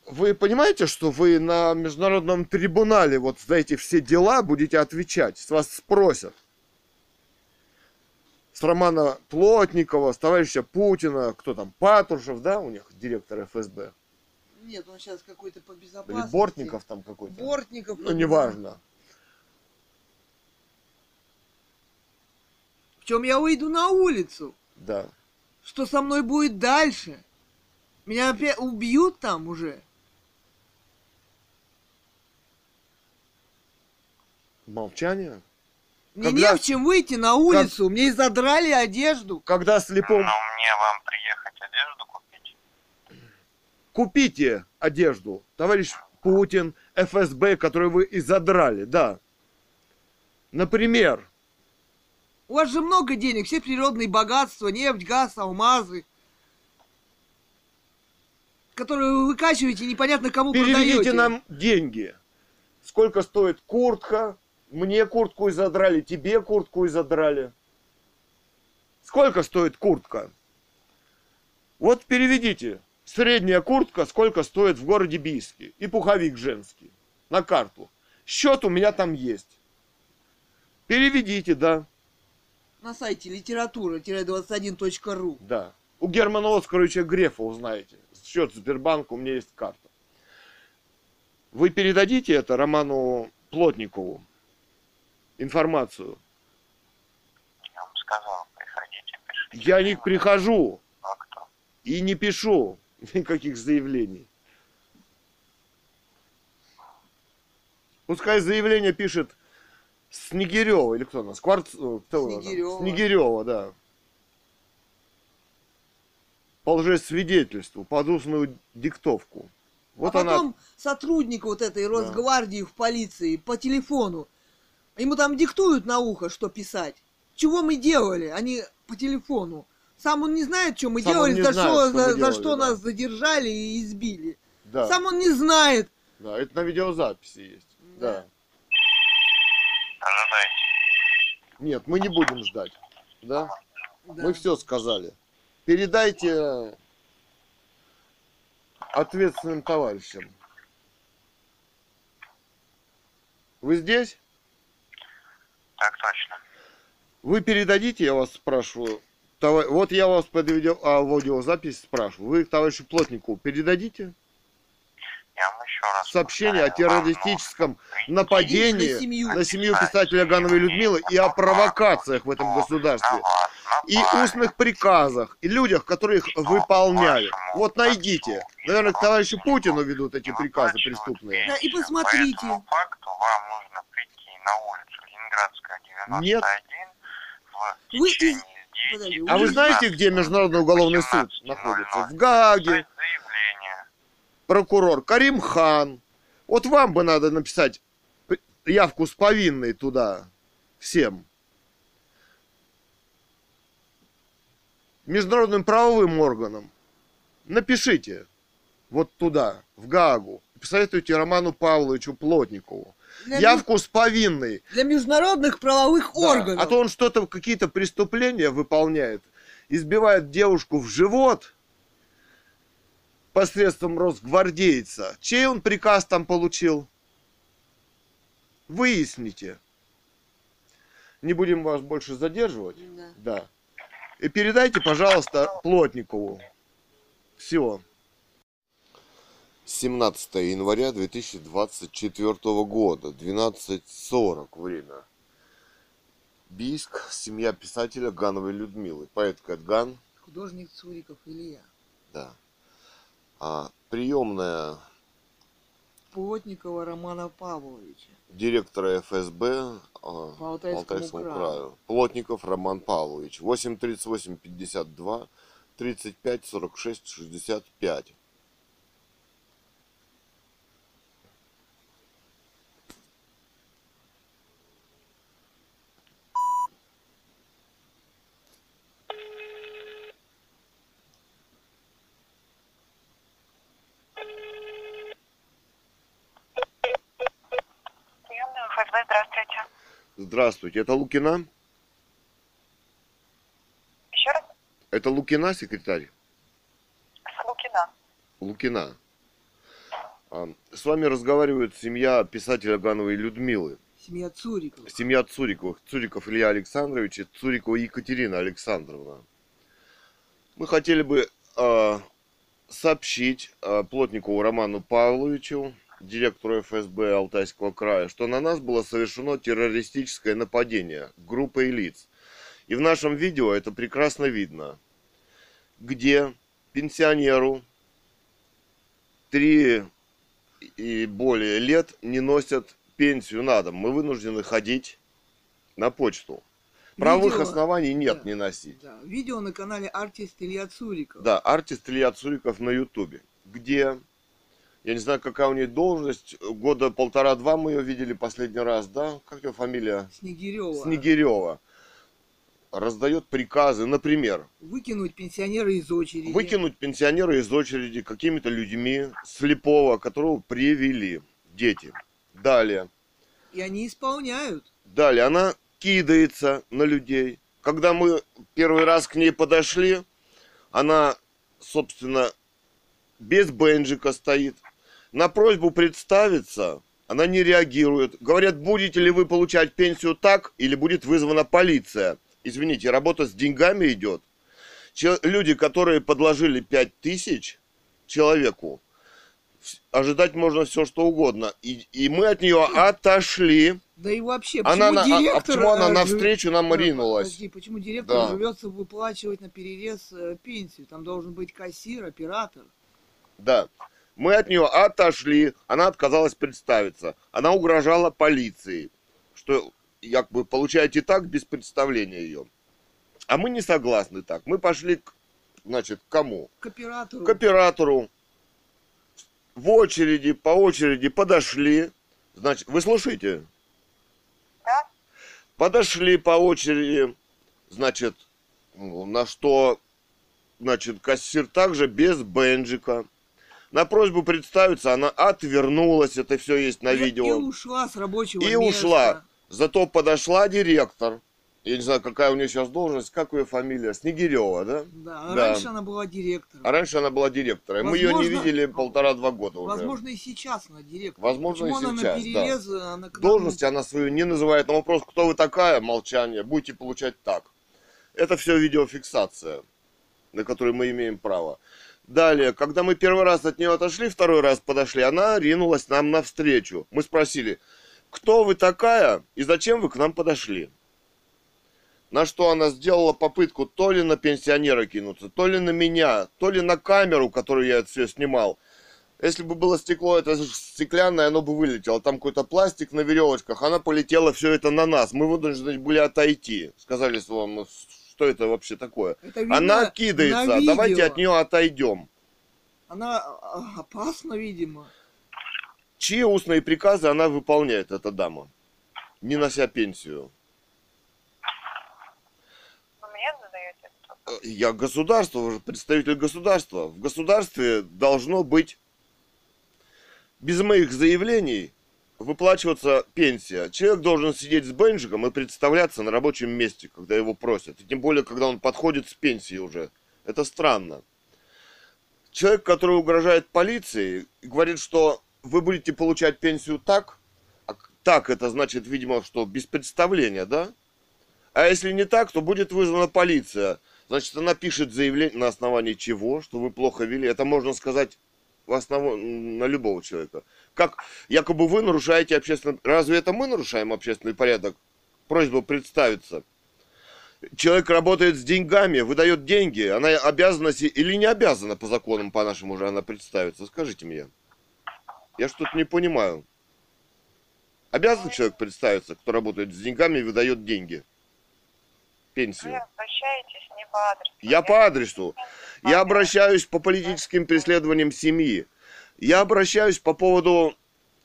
Вы понимаете, что вы на международном трибунале вот за эти все дела будете отвечать? С вас спросят. С Романа Плотникова, с товарища Путина, кто там, Патрушев, да, у них директор ФСБ? Нет, он сейчас какой-то по Или безопасности. Бортников там какой-то? Бортников. Ну, неважно. В чем я выйду на улицу? Да. Что со мной будет дальше? Меня опять убьют там уже? Молчание. Мне Когда- не в чем выйти на улицу. Мне задрали одежду. Когда слепом... Но мне вам приехать одежду купить? Купите одежду, товарищ Путин, ФСБ, который вы и задрали, да. Например, У вас же много денег, все природные богатства, нефть, газ, алмазы. Которые вы выкачиваете непонятно кому переведите продаете. нам деньги. Сколько стоит куртка? Мне куртку и задрали, тебе куртку и задрали. Сколько стоит куртка? Вот переведите. Средняя куртка сколько стоит в городе Бийске. И пуховик женский. На карту. Счет у меня там есть. Переведите, да. На сайте литература-21.ру. Да. У Германа Оскаровича Грефа узнаете. Счет Сбербанка, у меня есть карта. Вы передадите это Роману Плотникову? Информацию. Я вам сказал, приходите, пишите. Я не прихожу А кто? и не пишу никаких заявлений. Пускай заявление пишет Снегирева или кто она? Скворц... э, Кто? Снегирева. Снегирева, да. По лжесвидетельству, под устную диктовку. Вот а она. потом сотрудник вот этой Росгвардии в полиции по телефону, ему там диктуют на ухо, что писать. Чего мы делали? Они по телефону. Сам он не знает, что мы Сам делали, за, знает, что, что мы за, за делали, что да. нас задержали и избили. Да, Сам он не знает. да, это на видеозаписи есть. Да. Да. Ожидайте. Нет, мы не будем ждать. Да? Да. Мы все сказали. Передайте ответственным товарищам. Вы здесь? Так точно. Вы передадите, я вас спрашиваю. това- Вот я вас под видео... а, аудиозапись спрашиваю. Вы товарищу Плотнику передадите Я вам еще раз сообщение о террористическом прийти нападении На семью. на семью писателя Гановой Людмилы и о провокациях в этом государстве. и устных приказах, и людях, которые их выполняли. Вот найдите. Наверное, к товарищу Путину ведут эти приказы преступные. Да, и По посмотрите. этому факту вам нужно прийти на улицу Ленинградская, 91 Нет. в Вы течение из- с 9 подожди, А вы знаете, где Международный уголовный суд находится? В Гааге. заявление. Прокурор Карим Хан. Вот вам бы надо написать явку с повинной туда всем. Международным правовым органам. Напишите вот туда, в Гаагу. Посоветуйте Роману Павловичу Плотникову. Для, Явку с повинной. для международных правовых Да, органов. А то он что-то, какие-то преступления выполняет, избивает девушку в живот посредством росгвардейца. Чей он приказ там получил? Выясните. Не будем вас больше задерживать. Да. Да. И передайте, пожалуйста, Плотникову. Все. 17 января 2024 года, 12.40 время. Бийск, семья писателя Гановой Людмилы. Поэт Кэтган, Художник Цуриков Илья. да. А, приемная Плотникова Романа Павловича. директора ФСБ а, По по Алтайскому Алтайскому краю. краю. Плотников Роман Павлович. 838 52 35 46 65. Приемная ФСБ, здравствуйте. Здравствуйте, это Лукина? Еще раз? Это Лукина, секретарь? Слукина. Лукина. А, С вами разговаривает семья писателя Гановой Людмилы. Семья Цурикова. Семья Цуриковых. Цуриков Илья Александрович и Цурикова Екатерина Александровна. Мы хотели бы а, сообщить а, Плотникову Роману Павловичу, директору ФСБ Алтайского края, что на нас было совершено террористическое нападение группой лиц. И в нашем видео это прекрасно видно, где пенсионеру три и более лет не носят пенсию на дом. Мы вынуждены ходить на почту. Правовых Видео- оснований нет да. не носить. Да. Видео на канале Артист Илья Цуриков. Да, артист Илья Цуриков на Ютубе, где, я не знаю, какая у нее должность, года полтора-два мы ее видели последний раз, да? Как ее фамилия? Снегирева. Снегирева. Раздает приказы, например, Выкинуть пенсионера из очереди. выкинуть пенсионера из очереди какими-то людьми слепого, которого привели дети. Далее. И они исполняют. Далее она кидается на людей, когда мы первый раз к ней подошли, она, собственно, без бенджика стоит. На просьбу представиться она не реагирует. Говорят, будете ли вы получать пенсию так, или будет вызвана полиция. Извините, работа с деньгами идет. Че- люди, которые подложили 5 тысяч человеку, ожидать можно все, что угодно. И, и мы от нее отошли. Да и вообще, Она, почему на- а- а директор... почему она навстречу нам ринулась? Подожди, почему директор Да. живется выплачивать на перерез э, пенсию? Там должен быть кассир, оператор. Да. Мы от нее отошли, она отказалась представиться. Она угрожала полиции, что якобы получаете так без представления ее. А мы не согласны так. Мы пошли к, значит, к кому? К оператору. К оператору. В очереди, по очереди подошли. Значит, вы слушаете? Да? Подошли по очереди, значит, на что, значит, кассир также без бенджика. На просьбу представиться она отвернулась, это все есть на И- видео. И ушла с рабочего И места. ушла. Зато подошла директор. Я не знаю, какая у нее сейчас должность, как ее фамилия? Снегирева, да? Да, а Да. раньше она была директором. А раньше она была директором. Мы ее не Возможно- видели полтора-два года уже. Возможно, и сейчас она директор. Возможно, и Почему она сейчас, перерез, э, она Должности она свою не называет. На вопрос, кто вы такая, молчание, будете получать так. Это все видеофиксация, на которую мы имеем право. Далее, когда мы первый раз от нее отошли, второй раз подошли, она ринулась нам навстречу. Мы спросили, кто вы такая и зачем вы к нам подошли? На что она сделала попытку то ли на пенсионера кинуться, то ли на меня, то ли на камеру, которую я это все снимал. Если бы было стекло, это стеклянное, оно бы вылетело. Там какой-то пластик на веревочках, она полетела все это на нас. Мы вынуждены были отойти. Сказали вам, что это вообще такое. Это видно Она кидается, на давайте от нее отойдем. Она а, опасна, видимо. Чьи устные приказы она выполняет, эта дама, не нося пенсию? Э, Я государство, вы же представитель государства. В государстве должно быть без моих заявлений выплачиваться пенсия. Человек должен сидеть с бенджиком и представляться на рабочем месте, когда его просят. И тем более, когда он подходит с пенсии уже. Это странно. Человек, который угрожает полиции, говорит, что вы будете получать пенсию так, а так это значит, видимо, что без представления, да? А если не так, то будет вызвана полиция. Значит, она пишет заявление на основании чего, что вы плохо вели. Это можно сказать в основ... на любого человека. Как якобы вы нарушаете общественный... Разве это мы нарушаем общественный порядок? Просьба представиться. Человек работает с деньгами, выдает деньги. Она обязана или не обязана по законам, по нашему уже она представиться? Скажите мне. Я что-то не понимаю. Обязан человек представиться, кто работает с деньгами и выдает деньги? Пенсию. Вы обращаетесь не по адресу. Я по адресу. Я обращаюсь по политическим преследованиям семьи. Я обращаюсь по поводу,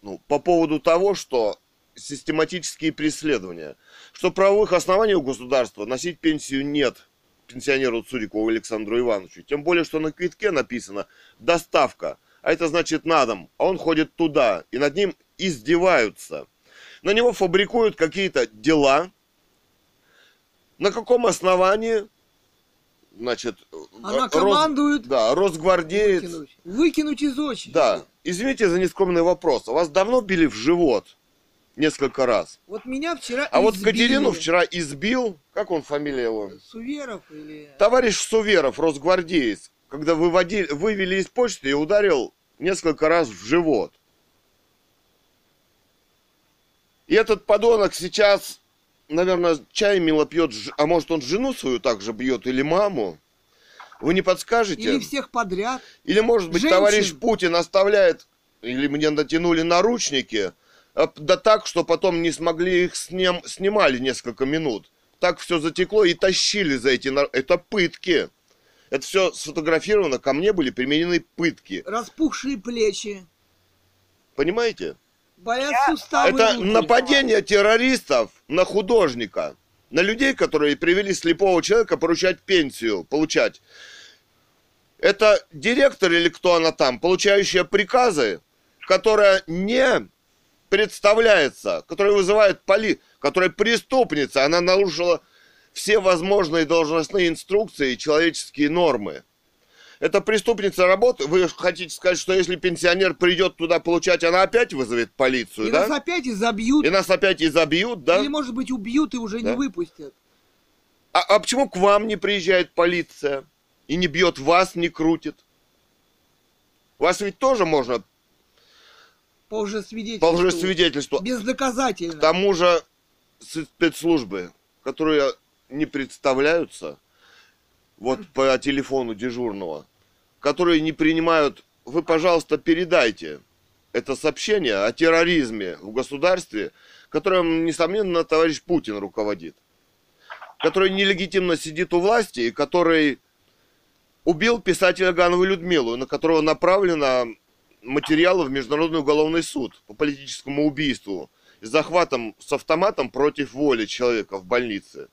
ну, по поводу того, что систематические преследования, что правовых оснований у государства носить пенсию нет пенсионеру Цурикову Александру Ивановичу. Тем более, что на квитке написано «доставка», а это значит на дом, а он ходит туда, и над ним издеваются. На него фабрикуют какие-то дела. На каком основании? Значит, Она Рос- командует да, Росгвардеец. выкинуть. Выкинуть из очереди. Да. Извините за нескромный вопрос. Вас давно били в живот? Несколько раз. Вот меня вчера А вот избили. Катерину вчера избил, как он фамилия его? Суверов или... Товарищ Суверов, росгвардеец, когда выводили, вывели из почты и ударил несколько раз в живот. И этот подонок сейчас, наверное, чай мило пьет, а может он жену свою также бьет или маму? Вы не подскажете? Или всех подряд. Или, может быть, Женщин. товарищ Путин оставляет, или мне натянули наручники, а, да так, что потом не смогли их сним, снимали несколько минут. Так все затекло и тащили за эти... нар- Это пытки. Это все сфотографировано, ко мне были применены пытки. Распухшие плечи. Понимаете? Болят Я- суставы Это руки. нападение террористов на художника, на людей, которые привели слепого человека поручать пенсию, получать. Это директор или кто она там, получающая приказы, которая не представляется, которая вызывает поли, которая преступница, она нарушила все возможные должностные инструкции и человеческие нормы. Эта преступница работает. Вы хотите сказать, что если пенсионер придет туда получать, она опять вызовет полицию, И да? нас опять изобьют. И нас опять изобьют, да? Или, может быть, убьют и уже Да. не выпустят. А, а почему к вам не приезжает полиция и не бьет вас, не крутит? Вас ведь тоже можно По лжесвидетельству. по лжесвидетельству. Бездоказательно. К тому же спецслужбы, которые не представляются, вот по телефону дежурного, которые не принимают, вы, пожалуйста, передайте это сообщение о терроризме в государстве, которым, несомненно, товарищ Путин руководит, который нелегитимно сидит у власти и который убил писателя Ганову Людмилу, на которого направлено материалы в Международный уголовный суд по политическому убийству с захватом с автоматом против воли человека в больнице.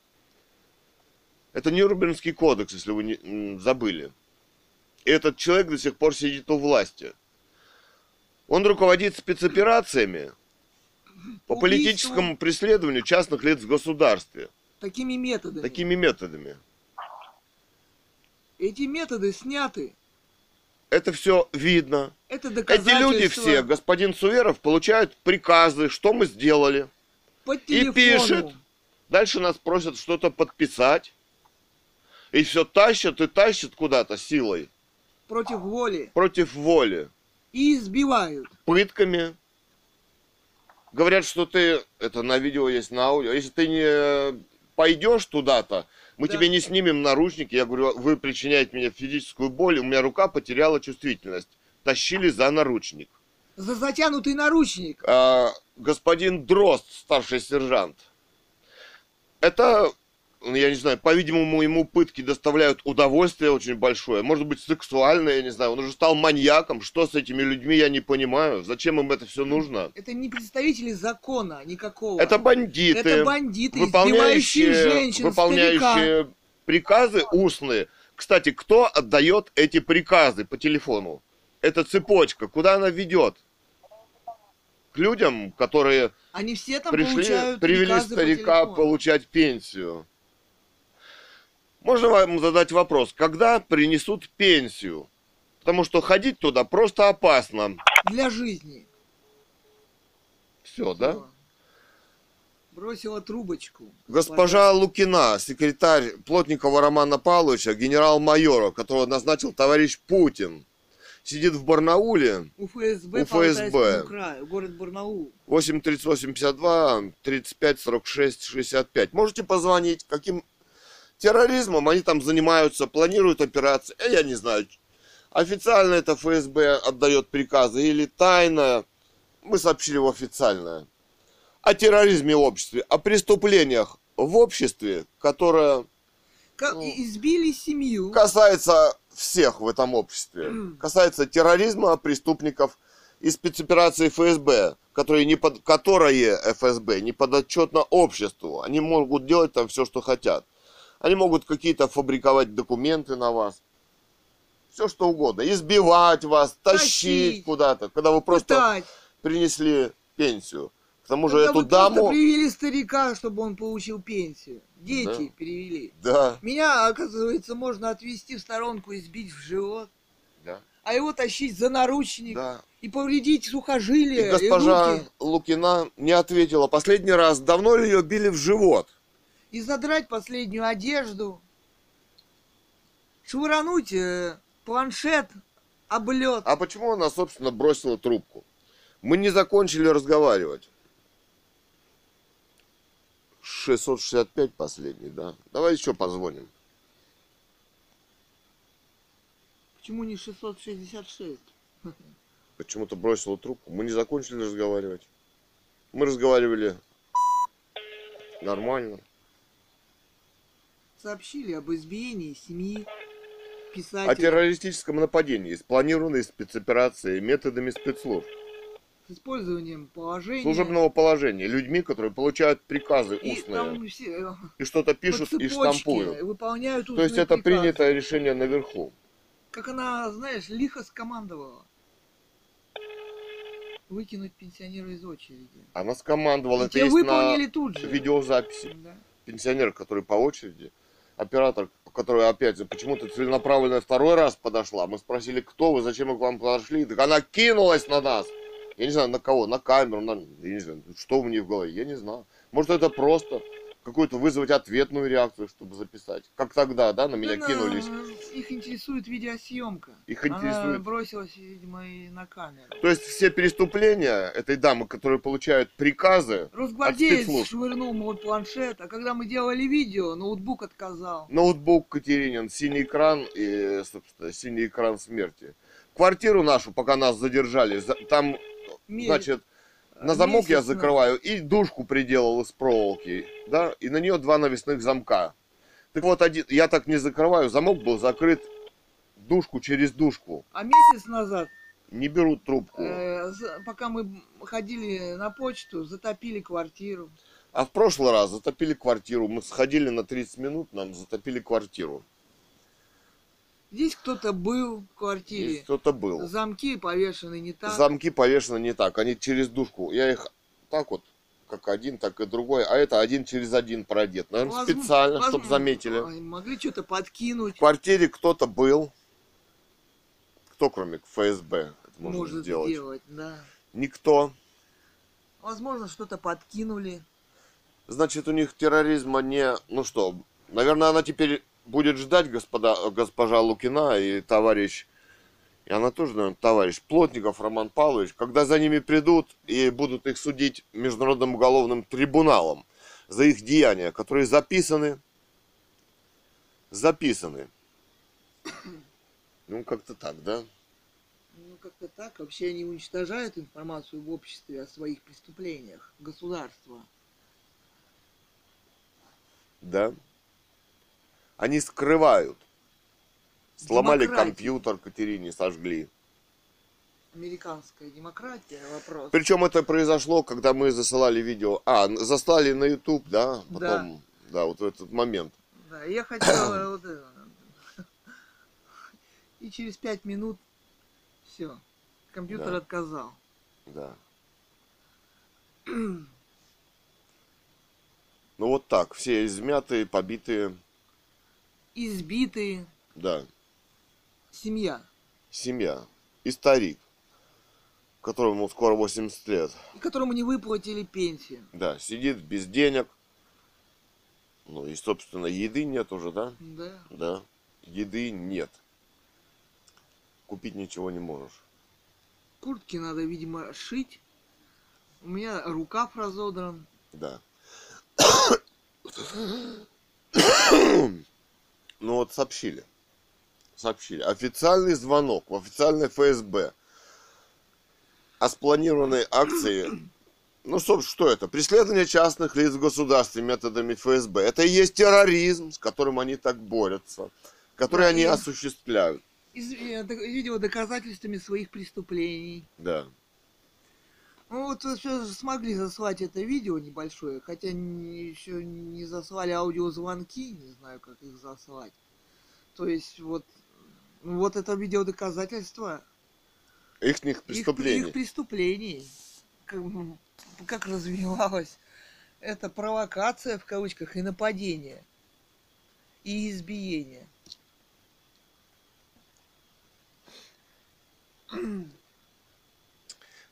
Это Нюрнбергский кодекс, если вы не, забыли. И этот человек до сих пор сидит у власти. Он руководит спецоперациями по Убийством. политическому преследованию частных лиц в государстве. Такими методами. Такими методами. Эти методы сняты. Это все видно. Это Эти доказательства. люди все, господин Суверов, получают приказы, что мы сделали. по и пишет. Дальше нас просят что-то подписать. И все тащат и тащат куда-то силой. Против воли. Против воли. И избивают. Пытками. Говорят, что ты... Это на видео есть, на аудио. Если ты не пойдешь туда-то, мы Да. тебе не снимем наручники. Я говорю, вы причиняете мне физическую боль. У меня рука потеряла чувствительность. Тащили за наручник. За затянутый наручник. А, господин Дрозд, старший сержант. Это, я не знаю, по-видимому, ему пытки доставляют удовольствие очень большое. Может быть, сексуальное, я не знаю. Он уже стал маньяком. Что с этими людьми, я не понимаю. Зачем им это все нужно? Это не представители закона никакого. Это бандиты, Это бандиты, выполняющие, женщин, выполняющие приказы устные. Кстати, кто отдает эти приказы по телефону? Это цепочка. Куда она ведет? К людям, которые Они все там пришли, привели по старика телефону. получать пенсию. Можно вам задать вопрос, когда принесут пенсию? Потому что ходить туда просто опасно. Для жизни. Все, да? Бросила трубочку. Госпожа Лукина, секретарь Плотникова Романа Павловича, генерал-майора, которого назначил товарищ Путин, сидит в Барнауле, У ФСБ, У ФСБ. краю, город Барнаул. 8 38 52 35 46 65. Можете позвонить, каким терроризмом они там занимаются, планируют операции. Э, я не знаю, официально это ФСБ отдает приказы или тайно. Мы сообщили в официальное. О терроризме в обществе, о преступлениях в обществе, которое Ну. избили семью. касается всех в этом обществе. Касается терроризма, преступников и спецоперации ФСБ, которые не под, которые ФСБ не подотчетно обществу. Они могут делать там все, что хотят. Они могут какие-то фабриковать документы на вас. Все что угодно. Избивать вас, тащить, Тащить. куда-то, когда вы просто Пытать. принесли пенсию. К тому же Когда эту вы даму... привели старика, чтобы он получил пенсию. Дети Да. перевели. Да, Меня, оказывается, можно отвести в сторонку и сбить в живот. да, А его тащить за наручник да. и повредить сухожилия И и, госпожа руки. Лукина не ответила. Последний раз, давно ли ее били в живот? И задрать последнюю одежду. Швырануть э, планшет, облет. А почему она, собственно, бросила трубку? Мы не закончили разговаривать. 665 последний, да? Давай еще позвоним. Почему не 666? Почему-то бросила трубку. Мы не закончили разговаривать. Мы разговаривали нормально. Сообщили об избиении семьи О писателя террористическом нападении, спланированной спецоперацией, методами спецслужб, с использованием положения. служебного положения, людьми, которые получают приказы и устные все э, и что-то пишут и штампуют. выполняют То есть это приказы. принятое решение наверху. Как она, знаешь, лихо скомандовала. Выкинуть пенсионера из очереди. Она скомандовала, И это есть на тут же. видеозаписи. Да. пенсионер, который по очереди, оператор, которая опять почему-то целенаправленно второй раз подошла. Мы спросили, кто вы, зачем мы к вам подошли. Так она кинулась на нас. Я не знаю, на кого, на камеру, на... я не знаю, что у нее в голове, я не знаю. Может, это просто какую-то вызвать ответную реакцию, чтобы записать. Как тогда, да, на меня Да, кинулись. Их интересует видеосъемка. Их Она интересует. бросилась, видимо, и на камеру. То есть все переступления этой дамы, которые получают приказы, Росгвардеец спецслужб. швырнул мой планшет, а когда мы делали видео, ноутбук отказал. ноутбук Катеринин, синий экран и, собственно, синий экран смерти. Квартиру нашу, пока нас задержали, за- там, значит, на замок я месяц назад. закрываю и душку приделал из проволоки, да, и на нее два навесных замка. Так вот, один, я так не закрываю, замок был закрыт душку через душку. А месяц назад, Не берут трубку. э, пока мы ходили на почту, затопили квартиру. А в прошлый раз затопили квартиру. Мы сходили на 30 минут, нам затопили квартиру. Здесь кто-то был в квартире. Здесь кто-то был. Замки повешены не так. Замки повешены не так, они через душку. Я их так вот, как один, так и другой, а это один через один продет. Наверное, Возможно- специально, чтобы заметили. ай, Могли что-то подкинуть. В квартире кто-то был. Кто, кроме ФСБ, это может, может сделать? сделать, да. Никто. Возможно, что-то подкинули. Значит, у них терроризма не... Ну что, наверное, она теперь будет ждать господа, госпожа Лукина и товарищ... И она тоже, наверное, товарищ Плотников Роман Павлович, когда за ними придут и будут их судить Международным уголовным трибуналом за их деяния, которые записаны, записаны. Ну, как-то так, да? Ну, как-то так. Вообще они уничтожают информацию в обществе о своих преступлениях. Государство. Да. Они скрывают. Сломали Демократия. компьютер Катерине, сожгли. Американская демократия вопрос. Причем это произошло, когда мы засылали видео. А, заслали на YouTube, да? Потом, да, вот в этот момент. Да, я хотела вот это. И через пять минут все. Компьютер Да. отказал. Да. Ну вот так, все измятые, побитые, Избитые. да, Семья. семья. И старик, которому скоро 80 лет. И которому не выплатили пенсию. Да, сидит без денег. Ну и, собственно, еды нет уже, да? Да. Да. Еды нет. Купить ничего не можешь. Куртки надо, видимо, шить. У меня рукав разодран. Да. Ну вот сообщили. Сообщили. Официальный звонок в официальное ФСБ о спланированной акции. Ну, собственно, что это? Преследование частных лиц в государстве методами ФСБ. Это и есть терроризм, с которым они так борются, который Да, они осуществляют. Из э, видео доказательствами своих преступлений. Да. Ну вот всё же смогли заслать это видео небольшое, хотя не- еще не заслали аудиозвонки, не знаю, как их заслать. То есть вот, ну, вот это видео доказательства Их их, преступлений. их преступлений. Как, как развивалось. Это провокация в кавычках и нападение. И избиение.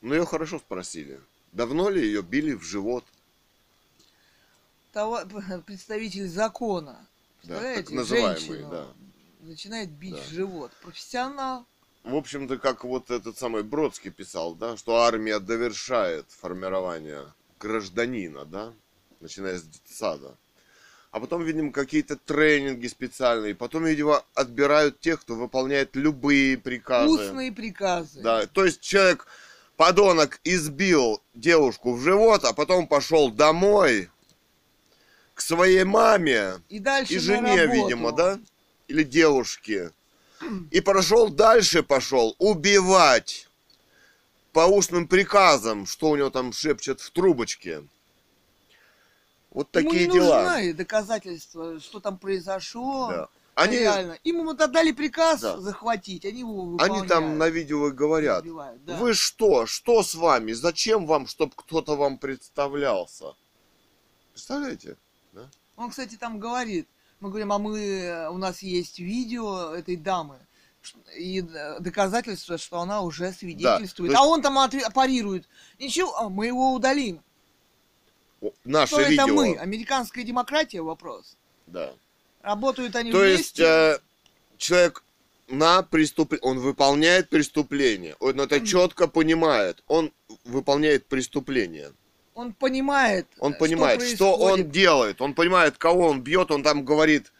Ну, ее хорошо спросили. Давно ли ее били в живот? Това- представитель закона. Да, Представляете, так называемый, женщину да. начинает бить Да. в живот. Профессионал. В общем-то, как вот этот самый Бродский писал, да, что армия довершает формирование гражданина, да, начиная с детсада. А потом, видимо, какие-то тренинги специальные. Потом, видимо, отбирают тех, кто выполняет любые приказы. Устные приказы. Да, то есть человек, подонок, избил девушку в живот, а потом пошел домой к своей маме И дальше и жене, видимо, да? Или девушке. И прошел дальше, пошел убивать по устным приказам, что у него там шепчет в трубочке. Вот Ему такие не дела. нужны доказательства, что там произошло. Да. Они, Реально. Им ему отдали приказ Да. захватить, они его они выполняют. там на видео говорят. Избивают, да. Вы что? Что с вами? Зачем вам, чтобы кто-то вам представлялся? Представляете? Он, кстати, там говорит, мы говорим, а мы, у нас есть видео этой дамы, и э, доказательства, что она уже свидетельствует. то есть- А он там отве- парирует, ничего, а мы его удалим. Наше Что видео. это мы? Американская демократия вопрос. Да. Работают они То есть вместе. э, человек на преступление, он выполняет преступление, он это четко понимает, он выполняет преступление. Он понимает, Он э, понимает, что, он происходит. делает, он понимает, кого он бьет, он там говорит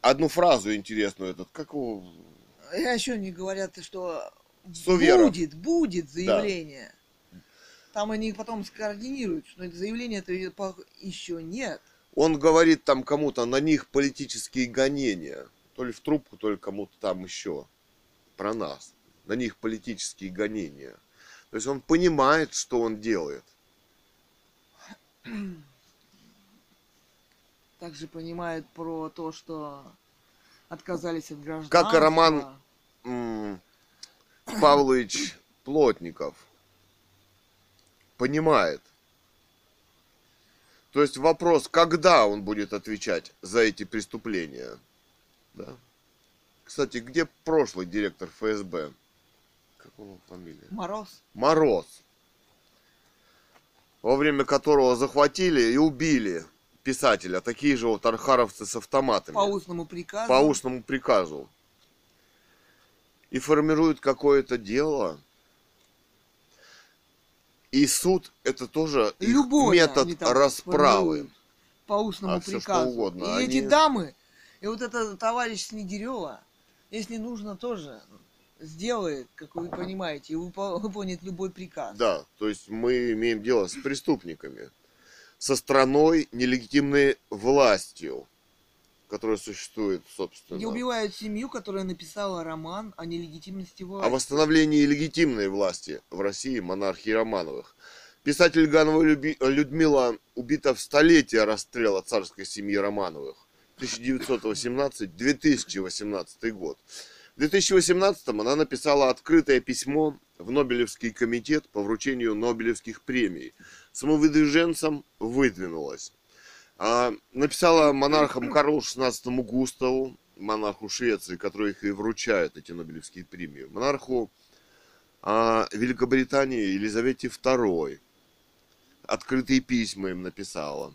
одну фразу интересную, этот, как его, Я еще не говорят, что Суверов. будет, будет заявление. Там они потом скоординируют, что это заявление-то еще нет. Он говорит там кому-то, на них политические гонения, то ли в трубку, то ли кому-то там еще, про нас, на них политические гонения. То есть он понимает, что он делает. Также понимает про то, что отказались от гражданства. Как и Роман м, Павлович Плотников понимает. То есть вопрос, когда он будет отвечать за эти преступления. Да? Кстати, где прошлый директор ФСБ? Как его фамилия? Мороз. Мороз. Во время которого захватили и убили писателя, такие же вот архаровцы с автоматами По устному приказу. по устному приказу и формируют какое-то дело. И суд это тоже их Любое метод там расправы. формируют. По устному А всё что приказу. угодно. И Они- эти дамы, и вот этот товарищ Снегирева, если нужно, тоже сделает, как вы понимаете, и выпо- выполнит любой приказ. Да, то есть мы имеем дело с преступниками, со страной нелегитимной властью, которая существует, собственно. Где убивают семью, которая написала роман о нелегитимности власти. о восстановлении легитимной власти в России монархии Романовых. Писатель Ганова Людмила убита в столетие расстрела царской семьи Романовых. 1918-2018 год. В 2018 она написала открытое письмо в Нобелевский комитет по вручению Нобелевских премий. Самовыдвиженцем выдвинулась. А, написала монархам Карлу XVI Густаву, монарху Швеции, который их и вручает, эти Нобелевские премии, монарху а, Великобритании Елизавете II. Открытые письма им написала.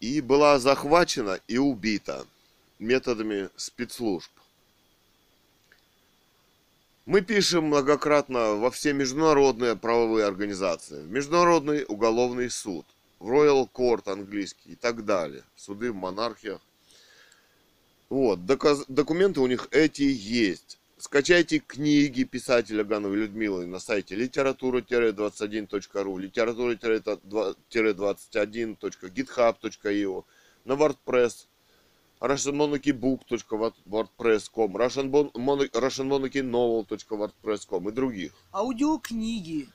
И была захвачена и убита методами спецслужб. Мы пишем многократно во все международные правовые организации, в Международный уголовный суд, Royal Court английский и так далее, суды в монархиях. Вот, доказ- документы у них эти есть. Скачайте книги писателя Гановой Людмилы на сайте литература-21.ру, литература-21.github.io, на WordPress, russianmonarchybook.wordpress.com, russianmon- russianmonarchynovel.wordpress.com и других. Аудиокниги.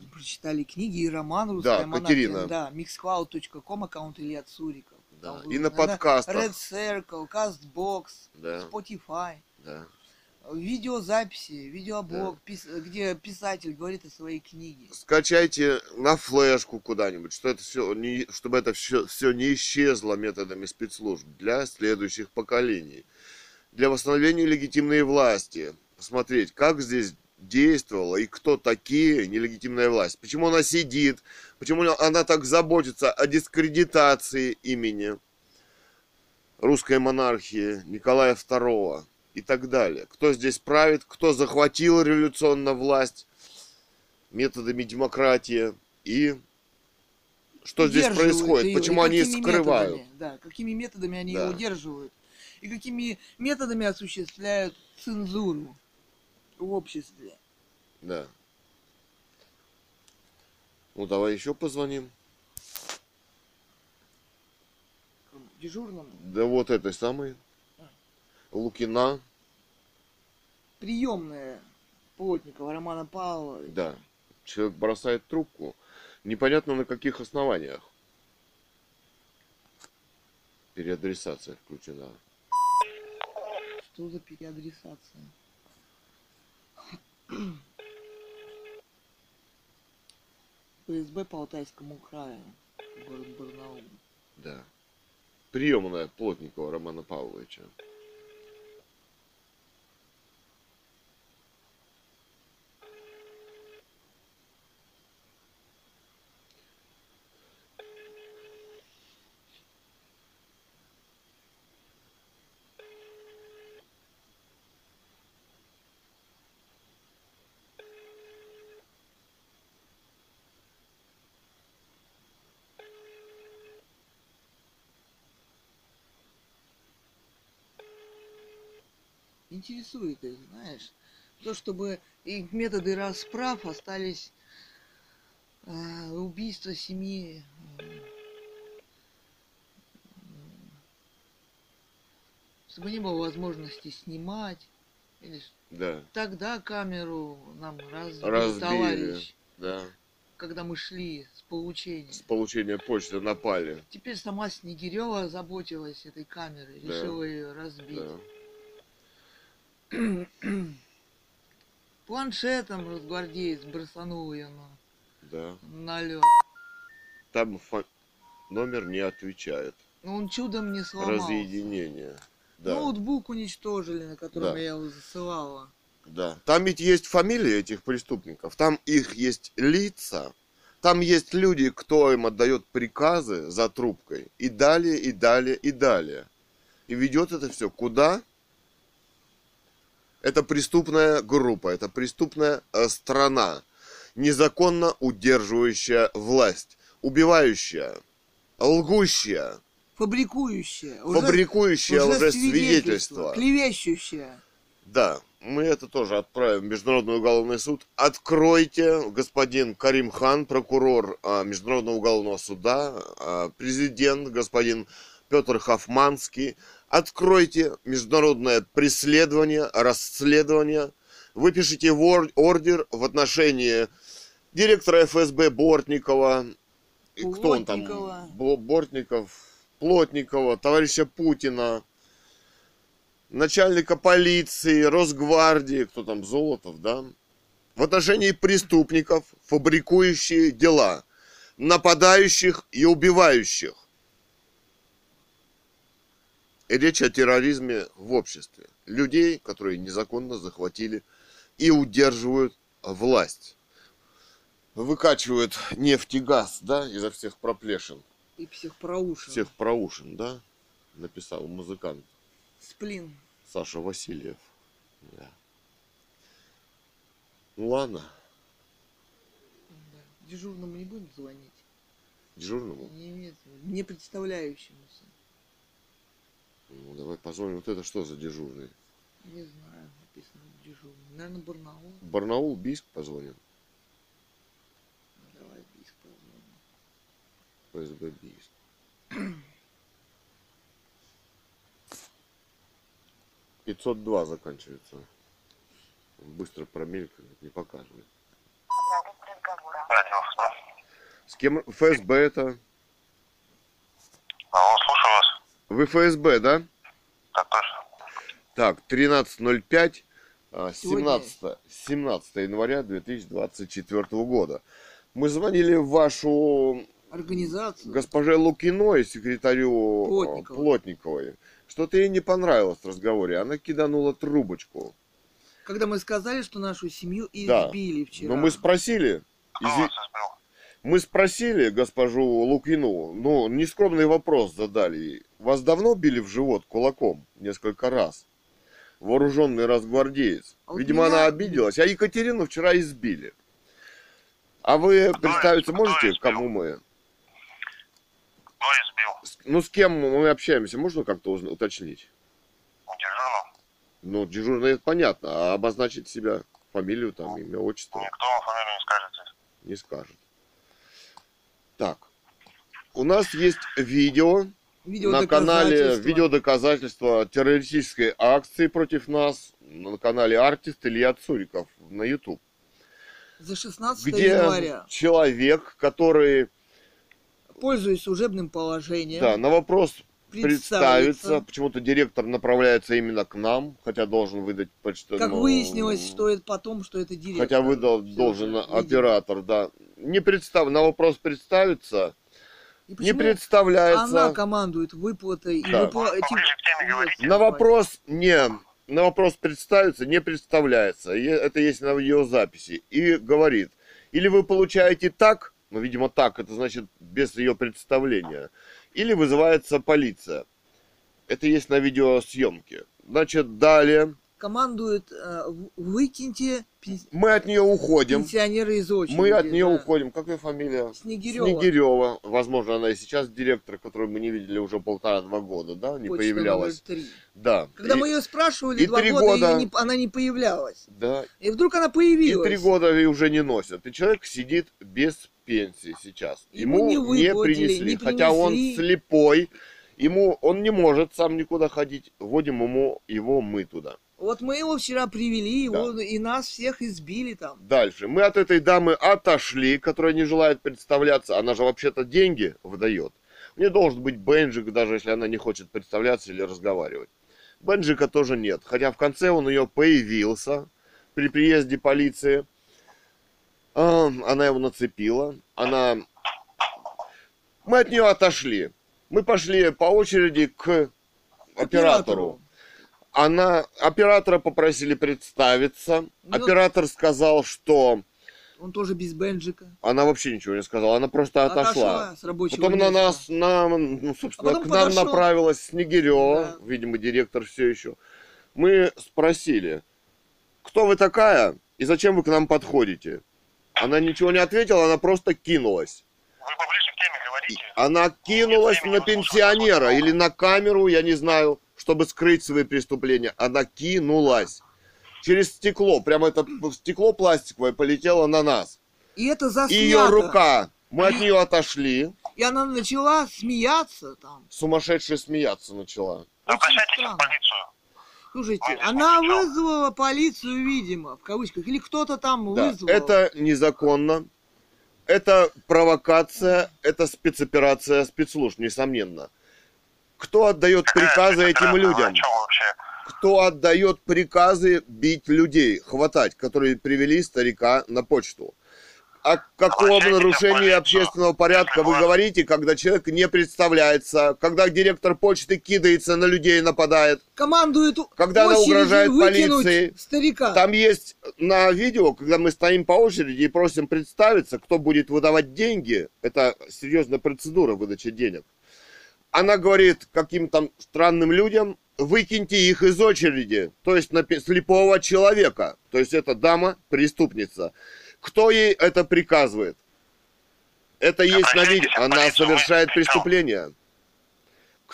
Прочитали книги и роман «Русская Да, монархия». Катерина. Да, mixcloud.com, аккаунт Илья Цуриков. Да, Там и на да, подкастах. Red Circle, CastBox, Да, Spotify. да. Видеозаписи, видеоблог, пис- где писатель говорит о своей книге. Скачайте на флешку куда-нибудь, что это все не, чтобы это все, все не исчезло методами спецслужб для следующих поколений. Для восстановления легитимной власти. Посмотреть, как здесь действовала и кто такие нелегитимная власть. Почему она сидит, почему она так заботится о дискредитации имени русской монархии Николая II и так далее. Кто здесь правит, кто захватил революционно власть методами демократии и что здесь происходит, её, почему они скрывают. методами, да, какими методами они Да. ее удерживают. И какими методами осуществляют цензуру в обществе. Да. Ну давай еще позвоним. Дежурному. Да вот этой самой. Лукина. Приемная Плотникова Романа Павловича. Да. Человек бросает трубку. Непонятно на каких основаниях. Переадресация включена. Что за переадресация? ФСБ по Алтайскому краю. Город Барнаул. Да. Приемная Плотникова Романа Павловича. Интересует их, знаешь. То, чтобы их методы расправ остались э, убийство семьи. э, чтобы не было возможности снимать. Видишь, Да. тогда камеру нам разбил Разбили. товарищ, Да. когда мы шли с получения. С получения почты напали. Теперь сама Снегирева заботилась этой камерой, Да. решила ее разбить. Да. Планшетом разгвардеец бросанул ее на, Да. на лед. Там фа- номер не отвечает. Но он чудом не сломался. Разъединение. Да. Ноутбук уничтожили, на котором Да. я его засылала. Да. Там ведь есть фамилии этих преступников, там их есть лица, там есть люди, кто им отдает приказы за трубкой. И далее, и далее, и далее. И ведет это все куда? Это преступная группа, это преступная э, страна, незаконно удерживающая власть, убивающая, лгущая, Фабрикующая. Уже, фабрикующая уже лжесвидетельства. Клевещущая. Да, мы это тоже отправим в Международный уголовный суд. Откройте, господин Карим Хан, прокурор а, Международного уголовного суда, а, президент, господин Петр Хафманский. Откройте международное преследование, расследование. Выпишите ордер в отношении директора ФСБ Бортникова. И Кто он там? Плотникова. Бо- Бортников, Плотникова, товарища Путина начальника полиции, Росгвардии, кто там, Золотов, да, в отношении преступников, фабрикующие дела, нападающих и убивающих. Речь о терроризме в обществе. Людей, которые незаконно захватили и удерживают власть. Выкачивают нефть и газ, да, изо всех проплешин, И психпроушин. всех проушин, да, написал музыкант. Сплин. Саша Васильев. Да. Ну ладно, Да. Дежурному не будем звонить. дежурному. Не имеет, не представляющемуся. Ну, давай позвоним. Вот это что за дежурный? Не знаю, написано дежурный. Наверное, Барнаул. Барнаул, Бийск позвоним. Давай Бийск позвоним. ФСБ Бийск. 502 заканчивается. Он Быстро промелькает, не показывает. С кем ФСБ это? Алло, слушаю вас. Вы ФСБ, да? Так точно. Так, 13.05, а, Сегодня- 17, 17 января 2024 года. Мы звонили в вашу Организация. госпоже Лукиной, секретарю а, Плотниковой. Плотниковой. Что-то ей не понравилось в разговоре. Она киданула трубочку. Когда мы сказали, что нашу семью Да. избили вчера. Но мы спросили, Кто изи- вас избил? Мы спросили госпожу Лукину, ну, нескромный вопрос задали ей. Вас давно били в живот кулаком? Несколько раз. Вооруженный разгвардеец. А Видимо, меня- она обиделась. А Екатерину вчера избили. А вы представиться кто можете, избил? кому мы? Кто избил? Ну, с кем мы общаемся, можно как-то уточнить? Дежурного? Ну, дежурный, это понятно, а обозначить себя, фамилию, там, имя, отчество Никто вам фамилию не скажет. не скажет. Так, у нас есть видео на канале Видеодоказательства. видеодоказательства террористической акции против нас на канале Артист Илья Цуриков на YouTube, За 16 где января. человек, который Пользуясь служебным положением. да, на вопрос представиться. Почему-то директор направляется именно к нам, хотя должен выдать почту. Как ну, выяснилось, что это потом, что это директор. Хотя выдал должен видимо. оператор, да. Не представ... На вопрос представиться, И не представляется. Она командует выплатой и Да. выпла- Вы поближе к теме говорите. На вопрос не, на вопрос представится, не представляется. Это есть на видеозаписи. И говорит, или вы получаете так, ну, видимо, так, это значит без ее представления, или вызывается полиция. Это есть на видеосъемке. Значит, далее командует э, выкиньте мы от нее уходим. пенсионеры из очереди. Мы от нее да. уходим. Как ее фамилия? Снегирева. Снегирева. Возможно, она и сейчас директор, которую мы не видели уже полтора-два года, да, не Почта появлялась. номер три. Да. Когда И- мы ее спрашивали и два года, года- её не- она не появлялась. Да, И вдруг она И появилась. три года и уже не носят. И человек сидит без пенсии сейчас. Ему Ему, не не, принесли. не Хотя он принесли. слепой. Ему он не может сам никуда ходить. Вводим ему его мы туда. Вот мы его вчера привели, его, и нас всех избили там. Дальше. Мы от этой дамы отошли, которая не желает представляться. Она же вообще-то деньги выдает. У нее должен быть бенджик, даже если она не хочет представляться или разговаривать. Бенджика тоже нет. Хотя в конце он ее появился при приезде полиции. Она его нацепила. Она... Мы от нее отошли. Мы пошли по очереди к оператору. Она... Оператора попросили представиться. Ну- Оператор сказал, что... Он тоже без бенджика. Она вообще ничего не сказала. Она просто отошла. с рабочего Потом на места. нас, на, ну, собственно, А к нам подошел. направилась Снегирева, Да. видимо, директор все еще. Мы спросили, кто вы такая и зачем вы к нам подходите? Она ничего не ответила, она просто кинулась. Вы поближе к теме говорите. Она кинулась на пенсионера или на камеру, я не знаю, чтобы скрыть свои преступления. Она кинулась. Через стекло, прямо это стекло пластиковое полетело на нас. И это заснято. И ее рука, мы от нее отошли, И она начала смеяться там. сумасшедшая смеяться начала. Обращайтесь в полицию. Слушайте, Ой, она вызвала полицию, видимо, в кавычках. Или кто-то там Да, вызвал. это незаконно. Это провокация, это спецоперация спецслужб, несомненно. Кто отдает приказы этим людям? О чем вообще? Кто отдает приказы бить людей, хватать, которые привели старика на почту? О каком нарушении общественного порядка вы говорите, когда человек не представляется, когда директор почты кидается на людей и нападает? Командует Когда она угрожает полиции. старика. Там есть на видео, когда мы стоим по очереди и просим представиться, кто будет выдавать деньги. Это серьезная процедура выдачи денег. Она говорит каким-то странным людям, выкиньте их из очереди. То есть на слепого человека. То есть эта дама преступница. Кто ей это приказывает? Это есть на видео. Обращайтесь в Она совершает мы- преступление.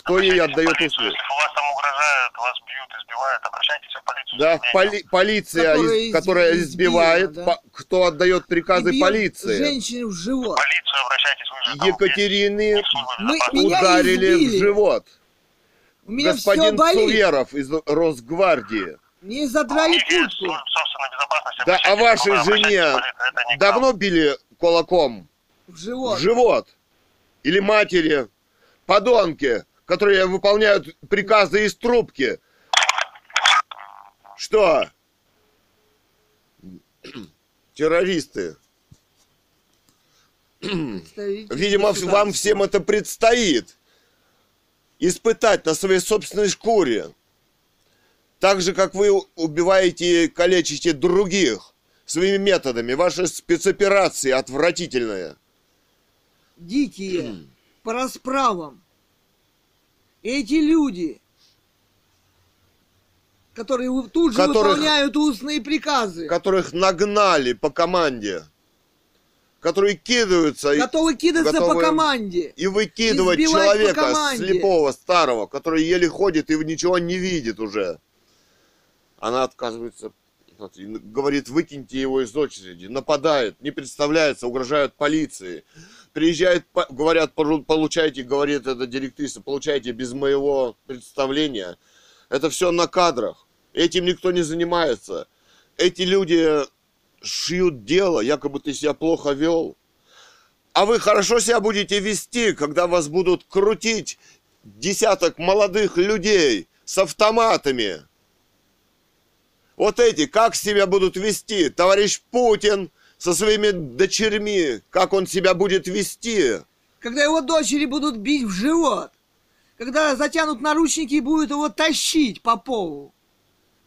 Кто ей отдает услуги? Если вас там угрожают, вас бьют, избивают, обращайтесь в полицию. Да, поли- полиция, Которая из- которая избивает, да. по- кто отдает приказы И бьет полиции. Женщине в В живот. полицию обращайтесь, вы же там Екатерины Мы- ударили в живот. У меня все Господин болит. Суверов из Росгвардии. Мне У задрали куртку. Да, а вашей жене не давно били кулаком В живот. в живот? Или матери? Подонки, которые выполняют приказы из трубки. Что? Террористы. Видимо, вам всем это предстоит. Испытать на своей собственной шкуре. Так же, как вы убиваете и калечите других своими методами. Ваши спецоперации отвратительные. Дикие. По расправам. Эти люди, которые тут же Которых- выполняют устные приказы, Которых нагнали по команде. Которые кидаются готовы кидаться по готовы- команде. и выкидывать по человека слепого, старого, который еле ходит и ничего не видит уже. Она отказывается, смотри, говорит, выкиньте его из очереди, нападает, не представляется, угрожают полиции. Приезжает, по- говорят, получайте, говорит эта директриса, получайте без моего представления. Это все на кадрах. Этим никто не занимается. Эти люди шьют дело, якобы ты себя плохо вел. А вы хорошо себя будете вести, когда вас будут крутить десяток молодых людей с автоматами. Вот эти, как себя будут вести? Товарищ Путин со своими дочерьми, как он себя будет вести? Когда его дочери будут бить в живот. Когда затянут наручники и будут его тащить по полу.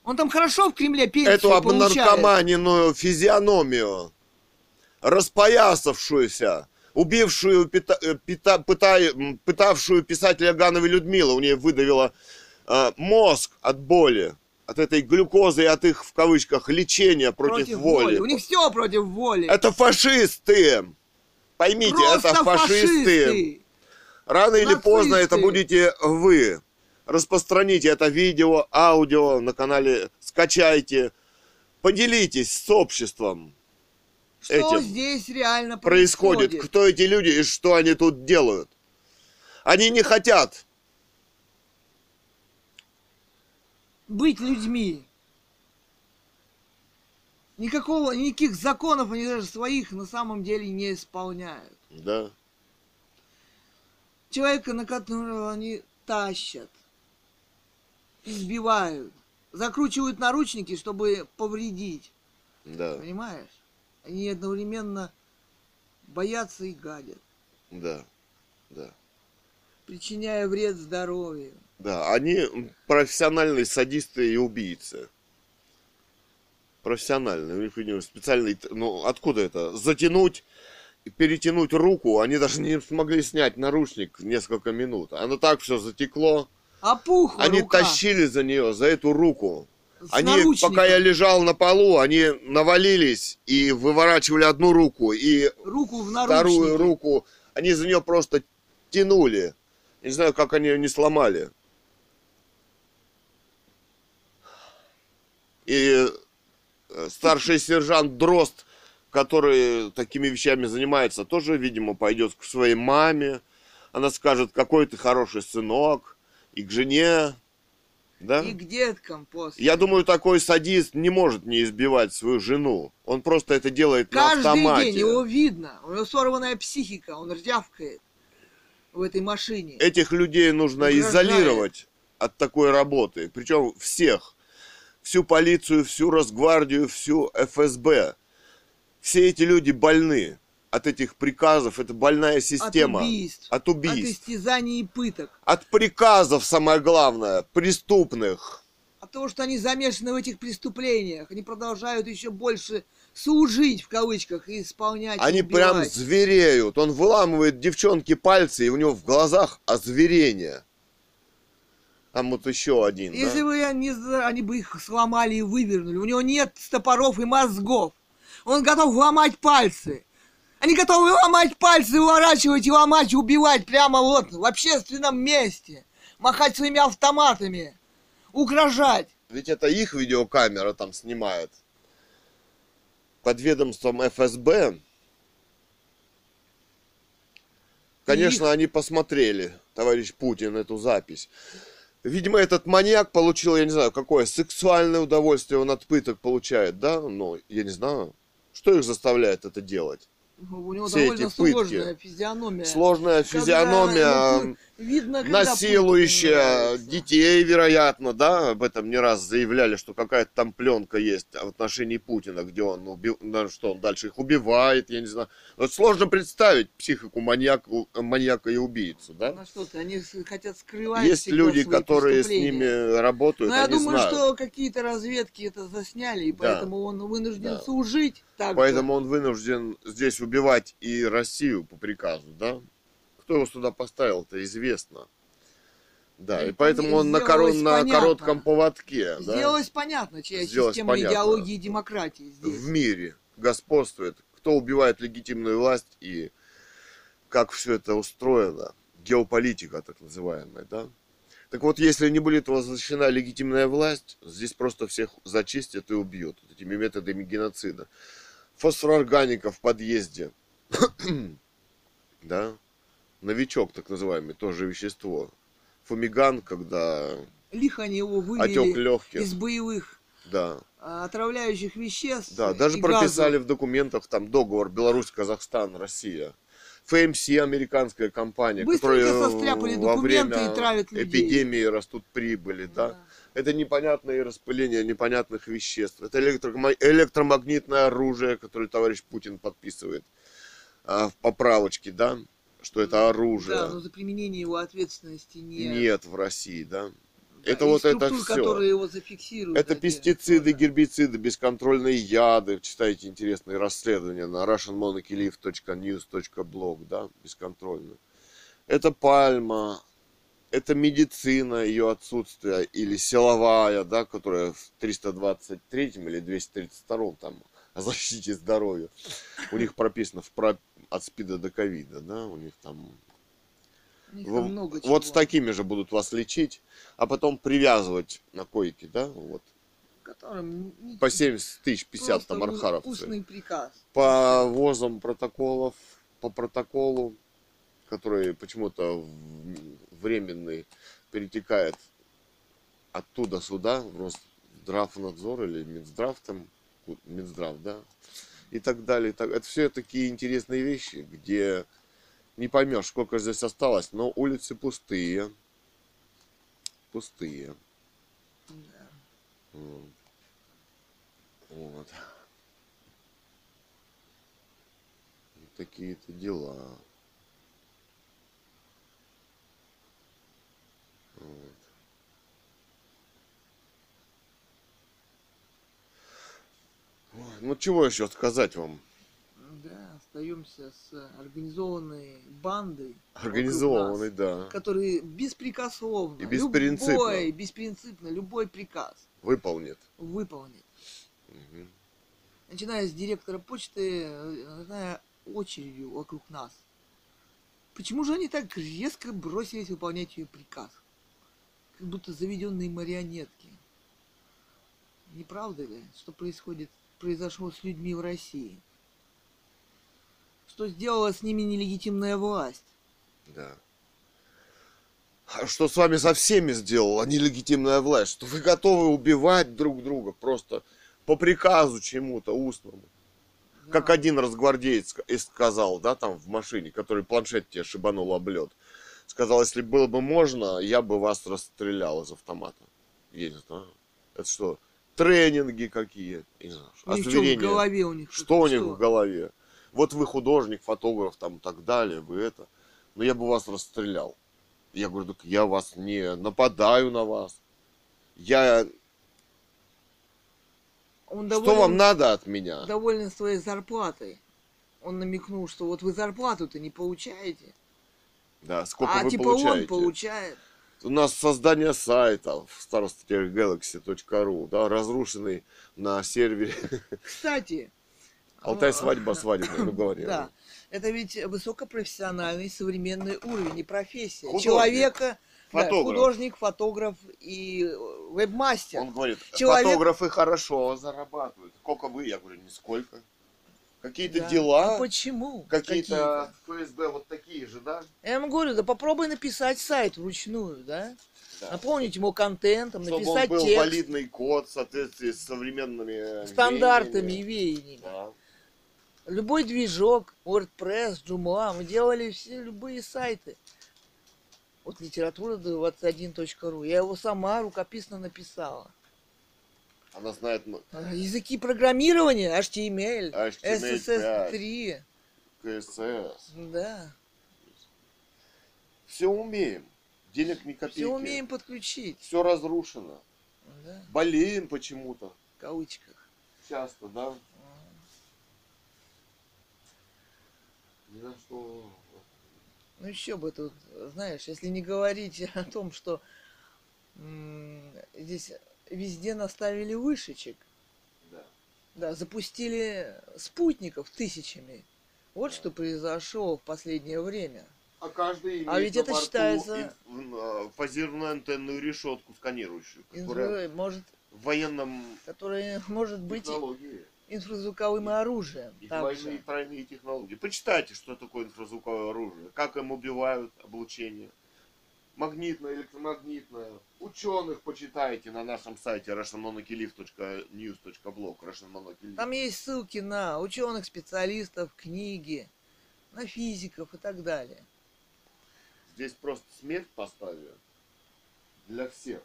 Он там хорошо в Кремле пенсию Эту обнаркоманенную физиономию, распоясавшуюся, убившую, пита- э, пита- м, пытавшую писателя Гановой Людмила, у нее выдавила э, мозг от боли, от этой глюкозы и от их, в кавычках, лечения против, воли. У них все против воли. Это фашисты! Поймите, Просто это фашисты. Рано или Нацисты. поздно это будете вы. Распространите это видео, аудио на канале, скачайте, поделитесь с обществом. Что этим здесь реально Происходит, происходит? кто эти люди и что они тут делают. Они не хотят. Быть людьми. Никакого, никаких законов они даже своих на самом деле не исполняют. Да. Человека, на которого они тащат, избивают, закручивают наручники, чтобы повредить. Да, Понимаешь? Они одновременно боятся и гадят, да, да. причиняя вред здоровью. Да, они профессиональные садисты и убийцы. Профессиональные. У них, видимо, специальный... Ну, откуда это? Затянуть, перетянуть руку. Они даже не смогли снять наручник несколько минут. Оно так все затекло. Опухла Они рука тащили за нее, за эту руку. с Они, наручником. пока я лежал на полу, они навалились и выворачивали одну руку. И руку в вторую руку. Они за нее просто тянули. Не знаю, как они ее не сломали. И э, старший сержант Дрозд, который такими вещами занимается, тоже, видимо, пойдет к своей маме. Она скажет, какой ты хороший сынок. И к жене. Да? И к деткам после. Я думаю, такой садист не может не избивать свою жену. Он просто это делает Каждый на автомате. день его видно. У него сорванная психика, он рдявкает в этой машине. Этих людей нужно Угрожает. изолировать от такой работы. Причем всех. Всю полицию, всю Росгвардию, всю ФСБ. Все эти люди больны от этих приказов. Это больная система. От убийств. От От убийств. истязаний и пыток. От приказов, самое главное, преступных. От того, что они замешаны в этих преступлениях. Они продолжают еще больше служить, в кавычках, и исполнять. и Они прям убивать. звереют. Он выламывает девчонке пальцы, и у него в глазах озверение. Там вот еще один, да? Если бы они, они бы их сломали и вывернули. У него нет топоров и мозгов. Он готов ломать пальцы. Они готовы ломать пальцы, уворачивать и ломать, и убивать прямо вот в общественном месте. Махать своими автоматами. Угрожать. Ведь это их видеокамера там снимает. Под ведомством ФСБ. Конечно, они посмотрели, товарищ Путин, эту запись. Видимо, этот маньяк получил, я не знаю, какое сексуальное удовольствие он от пыток получает, да? Ну, я не знаю. Что их заставляет это делать? У него Все довольно эти пытки. сложная физиономия. Сложная Когда, физиономия, ну, видно, насилующая детей, вероятно, да, об этом не раз заявляли, что какая-то там пленка есть в отношении Путина, где он убил, ну, что он дальше их убивает, я не знаю. Вот сложно представить психику маньяка, маньяка и убийцу, да? Ну что ты, они хотят скрывать Есть люди, которые с ними работают, Но я они думаю, знают. что какие-то разведки это засняли, и Да. поэтому он вынужден Да. служить так Поэтому он вынужден здесь убивать и Россию по приказу, да? Кто его сюда поставил, это известно. Да, И и поэтому он на, сделалось коро- на коротком поводке, да? Сделалось понятно, чья Сделалось система понятно. идеологии и демократии здесь. в мире господствует, кто убивает легитимную власть и как все это устроено, геополитика так называемая, да? Так вот, если не будет возвращена легитимная власть, здесь просто всех зачистят и убьют вот этими методами геноцида. Фосфорорганика в подъезде, да? Новичок так называемый, тоже вещество. Фумиган, когда Лихо они его отек легких, из боевых да. а, отравляющих веществ. Да, даже прописали газов. в документах там договор Беларусь, Казахстан, Россия. ФМС, американская компания, Быстренько состряпали во время и травят людей. эпидемии растут прибыли, да? Да. Это непонятное распыление непонятных веществ. Это электромагнитное оружие, которое товарищ Путин подписывает а, в поправочке, да? Что это оружие. Да, но за применение его ответственности нет. Нет в России, да? Да, это вот это всё. которые его зафиксируют. Это пестициды, тоже. гербициды, бесконтрольные яды. Читайте интересные расследования на russianmonarchylife.news.blog, да, бесконтрольно. Это пальма, это медицина, ее отсутствие, или силовая, да, которая в 323 или 232 там о защите здоровья. У них прописано в про- от спида до ковида, да, у них там У них там много вот чего, с такими же будут вас лечить, а потом привязывать на койке, да, вот. которым По 70 тысяч 50 просто там архаровцы. Устный приказ. По возам протоколов, по протоколу, который почему-то временный перетекает оттуда сюда, в Росздравнадзор или Минздрав там, Минздрав, да, и так далее. и так- Это все такие интересные вещи, где не поймешь, сколько здесь осталось, но улицы пустые. Пустые. Да. Вот. Вот. Вот Такие-то дела. Вот. Ой, Ну чего еще сказать вам? Да, остаемся с организованной бандой. вокруг Организованный, нас, да. Которые беспрекословно, И беспринципно. любой, беспринципно, любой приказ Выполнит. выполнит. Мгм. Начиная с директора почты, начиная очередью вокруг нас. Почему же они так резко бросились выполнять ее приказ? Как будто заведенные марионетки. Не правда ли, что происходит, произошло с людьми в России? Что сделала с ними нелегитимная власть? Да. А что с вами со всеми сделала нелегитимная власть? Что вы готовы убивать друг друга просто по приказу чему-то устному? Как Да. один разгвардеец сказал, да, там в машине, который планшет тебе шибанул об лед. Сказал, если было бы можно, я бы вас расстрелял из автомата. Не знаю. Это что, тренинги какие? Не знаю. Что в озверение. голове у них? Что у них в голове? Вот вы художник, фотограф, там, так далее, вы это. Но я бы вас расстрелял. Я говорю, так я вас не нападаю на вас. Я... Он Что доволен- вам надо от меня? доволен своей зарплатой. Он намекнул, что вот вы зарплату-то не получаете. Да, сколько а вы типа получаете? он получает. У нас создание сайта в starostgalaxy.ru, да, разрушенный на сервере Кстати. Алтай а, свадьба свадебная, ну говори. Да. Это ведь высокопрофессиональный современный уровень и профессия. Художник, Человека, да, фотограф. художник, фотограф и вебмастер. Он говорит, Человек- фотографы хорошо зарабатывают. Сколько вы? Я говорю, нисколько. Какие-то Да. дела, А почему? какие-то ФСБ вот такие же, да? Я ему говорю, да попробуй написать сайт вручную, да? Да. Наполнить ему контентом, Чтобы написать он был текст валидный код в соответствии с современными стандартами и веяниями. веяниями. Да. Любой движок, WordPress, Joomla, мы делали все любые сайты. Вот литература 21.ru. Я его сама рукописно написала. Она знает А, Языки программирования, HTML, HTML5, SSS3. CSS. Да. Все умеем. Денег ни копейки. Все умеем подключить. Все разрушено. Да, Болеем почему-то. в кавычках. Часто, да? Ни на что. Ну еще бы тут, знаешь, если не говорить о том, что здесь везде наставили вышечек, Да. да, запустили спутников тысячами. Вот что произошло в последнее время. А каждый имеет А ведь это считается- фазированную антенную решетку сканирующую, которая Инфра- может, в военном которая может быть технологии. инфразвуковым оружием. И также. двойные, тройные технологии. Почитайте, что такое инфразвуковое оружие, как им убивают облучение. Магнитное, электромагнитное. Ученых почитайте на нашем сайте russianmonokiliv.news.blog russianmonokiliv. Там есть ссылки на ученых, специалистов, книги, на физиков и так далее. Здесь просто смерть поставили для всех.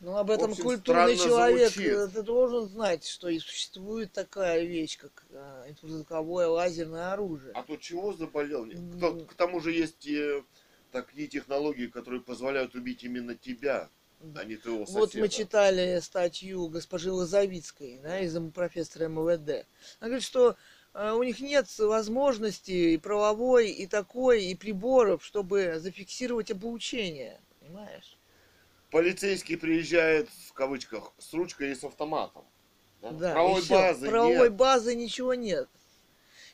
Ну, об этом общем, культурный человек, звучит. э, ты должен знать, что и существует такая вещь, как э, инфразвуковое лазерное оружие. А то чего заболел? М. Кто- К тому же есть э, такие технологии, которые позволяют убить именно тебя, а не твоего соседа. Вот мы читали статью госпожи Лозовицкой, да, из профессора МВД. Она говорит, что э, у них нет возможности и правовой, и такой, и приборов, чтобы зафиксировать обучение. Понимаешь? Полицейский приезжает, в кавычках, с ручкой и с автоматом. Да? Да, Правовой и всё. базы правовой нет. базы ничего нет.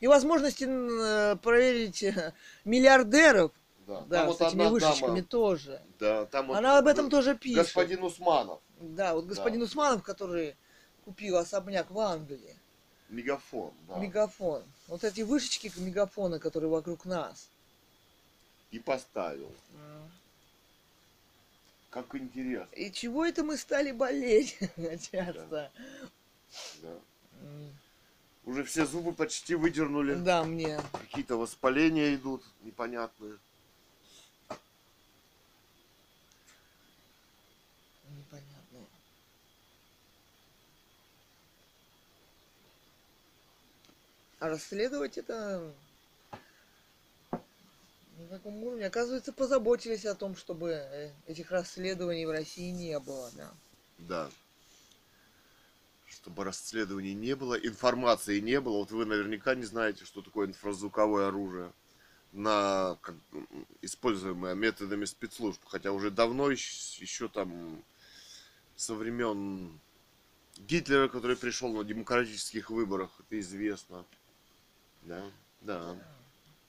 И возможности э, проверить э, миллиардеров, Да, да, Там вот с этими одна вышечками дама, тоже. да, там вот Она об этом тоже пишет. Господин Усманов, Да, вот господин Да. Усманов, который купил особняк в Англии, мегафон, да, мегафон. Вот эти вышечки мегафона, которые вокруг нас. и поставил. Как интересно. И чего это мы стали болеть часто? Да. М, Уже все зубы почти выдернули. Да, мне. Какие-то воспаления идут непонятные. Непонятно. А расследовать это на таком уровне. Оказывается, позаботились о том, чтобы э, этих расследований в России не было, да. Да. Чтобы расследований не было, информации не было. Вот вы наверняка не знаете, что такое инфразвуковое оружие, на, как, используемое методами спецслужб. Хотя уже давно, еще, еще там со времен Гитлера, который пришел на демократических выборах, это известно. Да, да.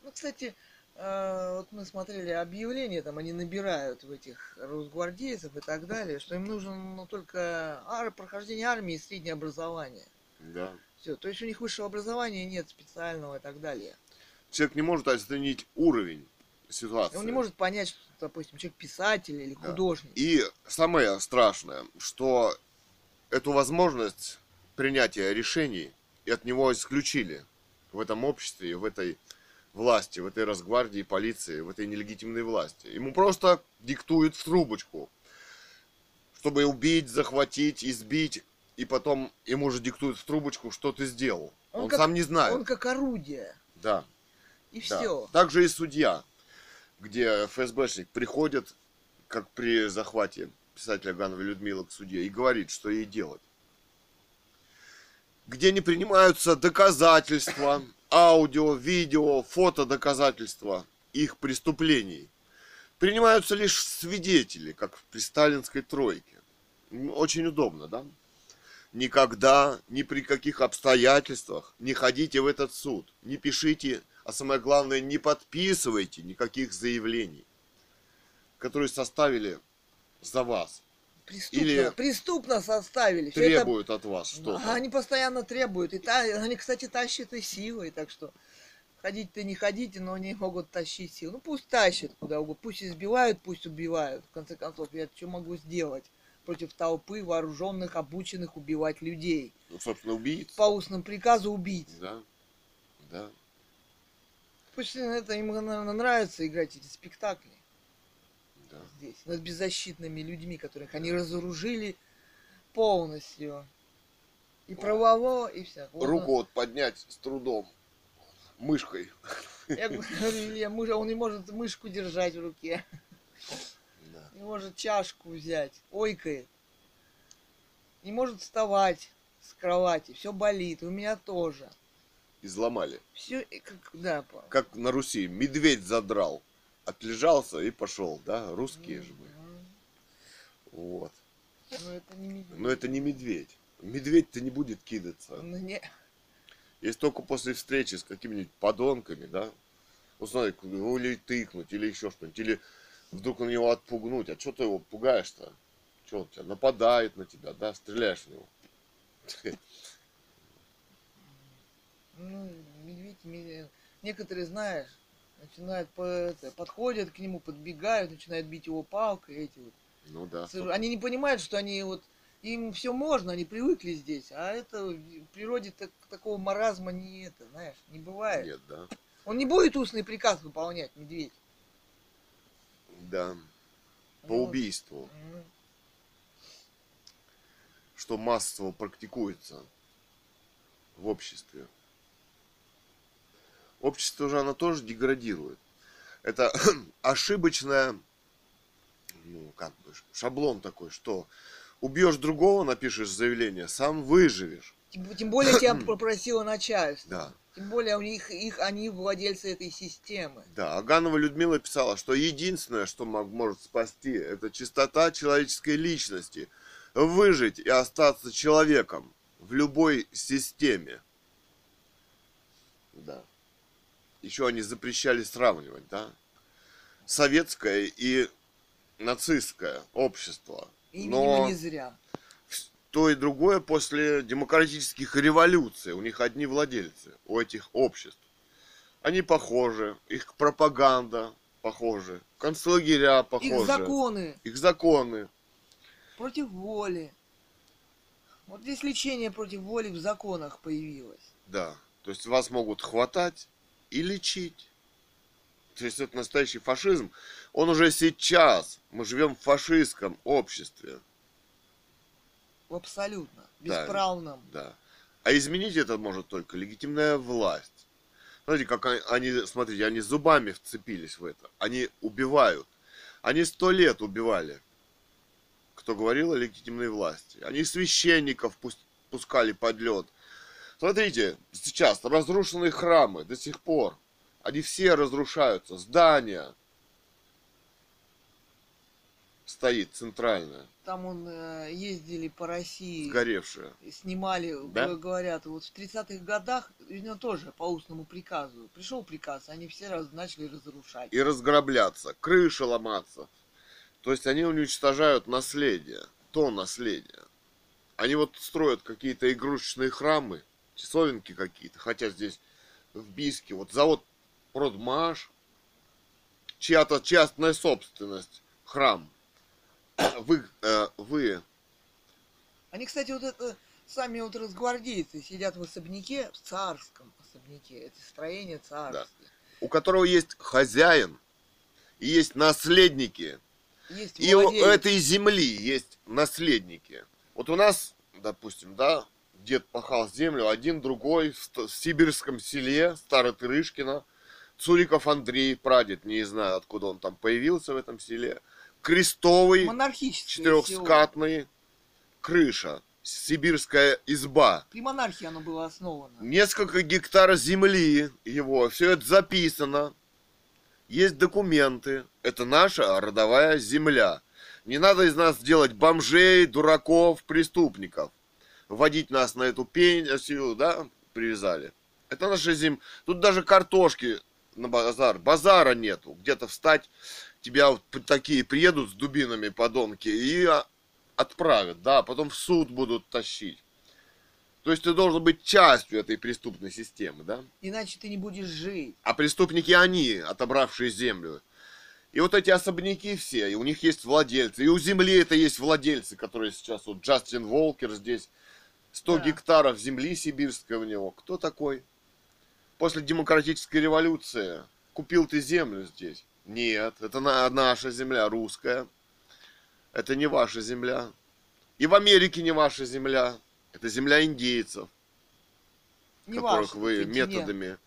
Ну, кстати, э, вот мы смотрели объявления, там они набирают в этих росгвардейцев и так далее, что им нужно ну, только ар- прохождение армии и среднее образование. Да. Все, то есть у них высшего образования нет специального и так далее. Человек не может оценить уровень ситуации. Он не может понять, что, допустим, человек писатель или Да. художник. И самое страшное, что эту возможность принятия решений и от него исключили в этом обществе, в этой власти, в этой Росгвардии, полиции, в этой нелегитимной власти. Ему просто диктуют в трубочку, чтобы убить, захватить, избить, и потом ему же диктуют в трубочку, что ты сделал. Он Он, как- сам не знает. Он как орудие. Да. И Да. все. Также и судья, где ФСБшник приходит, как при захвате писателя Гановой Людмилы к судье, и говорит, что ей делать. Где не принимаются доказательства, аудио, видео, фото доказательства их преступлений. Принимаются лишь свидетели, как при сталинской тройке. Очень удобно, да? Никогда, ни при каких обстоятельствах не ходите в этот суд, не пишите, а самое главное, не подписывайте никаких заявлений, которые составили за вас, Преступно, Или преступно составили. Всё это- требуют от вас что-то. Они постоянно требуют. И та, они, кстати, тащат и силой, так что ходить-то не ходите, но они могут тащить силу. Ну пусть тащат куда угодно, пусть избивают, пусть убивают. В конце концов, я что могу сделать против толпы вооруженных, обученных убивать людей? Ну, собственно, убийц. По устному приказу убить. Да, да. Пусть это им, наверное, нравится играть эти спектакли да. здесь, над беззащитными людьми, которых они разоружили полностью. И правово, и все. Руку вот поднять с трудом, мышкой. Я говорю, Илья, муж- он не может мышку держать в руке, Да. не может чашку взять, ойкает. Не может вставать с кровати, все болит, у меня тоже. Изломали. Все, как, да. Как на Руси, медведь задрал. Отлежался и пошел, да? Русские же мы. Вот. Ну это не медведь. Но это не медведь. Медведь-то не будет кидаться. Ну, не- Если только после встречи с какими-нибудь подонками, да, ну, или тыкнуть, или еще что-нибудь, или вдруг на него отпугнуть. А что ты его пугаешь-то? Что он тебя нападает на тебя, да, стреляешь в него. Ну, медведь, медведь. Некоторые, знаешь, начинают по, это, подходят к нему, подбегают, начинают бить его палкой, эти вот. Ну да. Они не понимают, что они вот им все можно, они привыкли здесь, а это в природе так- такого маразма не это, знаешь, не бывает. Нет, да. Он не будет устный приказ выполнять, медведь. Да. По Ну, убийству. м. что массово практикуется в обществе. Общество же оно тоже деградирует. Это ошибочная, ну, как бы, шаблон такой, что убьешь другого, напишешь заявление, сам выживешь. Тем, тем более тебя попросило начальство. Да. Тем более у них их они владельцы этой системы. Да, Аганова Людмила писала, что единственное, что может спасти, это чистота человеческой личности. Выжить и остаться человеком в любой системе. Да. Еще они запрещали сравнивать, да? Советское и нацистское общество. И, Но видимо, не зря. то и другое после демократических революций. У них одни владельцы, у этих обществ. Они похожи, их пропаганда похожи, концлагеря похожи, Их законы их законы. против воли. Вот здесь лечение против воли в законах появилось. Да, то есть вас могут хватать и лечить. То есть это настоящий фашизм. Он уже сейчас. Мы живем в фашистском обществе. Абсолютно. Да. Бесправном. Да. А изменить это может только легитимная власть. Смотрите, как они- смотрите, они зубами вцепились в это. Они убивают. Они сто лет убивали. Кто говорил о легитимной власти. Они священников пускали под лед. Смотрите, сейчас разрушенные храмы до сих пор. Они все разрушаются. Здания стоит центральное, Там он э, ездили по России, сгоревшее. и снимали, Да? г- говорят, вот в 30-х годах, видно, тоже по устному приказу. Пришел приказ, они все раз начали разрушать. и разграбляться, крыши ломаться. То есть они уничтожают наследие, то наследие. Они вот строят какие-то игрушечные храмы, часовенки какие-то, хотя здесь в Бийске вот завод Продмаш, чья-то частная собственность, храм. Вы, э, вы, Они, кстати, вот это сами вот разгвардейцы сидят в особняке, в царском особняке. Это строение царские. у которого есть хозяин, и есть наследники, Есть И у этой земли есть наследники. Вот у нас, допустим, да, дед пахал землю, один другой в, сибирском селе Старотырышкино, Цуриков Андрей, прадед, не знаю, откуда он там появился в этом селе, крестовый, Монархическое село. четырехскатный, крыша, сибирская изба, При монархии оно было основано. несколько гектар земли его, все это записано, есть документы, это наша родовая земля. Не надо из нас делать бомжей, дураков, преступников. Вводить нас на эту пенсию, да, привязали. Это наша земля. Тут даже картошки на базар, базара нету. Где-то встать, тебя вот такие приедут с дубинами подонки и а, отправят, да, потом в суд будут тащить. То есть ты должен быть частью этой преступной системы, да? Иначе ты не будешь жить. А преступники они, отобравшие землю. И вот эти особняки все, и у них есть владельцы. И у земли это есть владельцы, которые сейчас, вот Джастин Волкер здесь, 100 Да. гектаров земли сибирской у него. Кто такой? После демократической революции купил ты землю здесь? Нет, это на- наша земля, русская. Это не ваша земля. И в Америке не ваша земля. Это земля индейцев, Не которых ваш вы методами...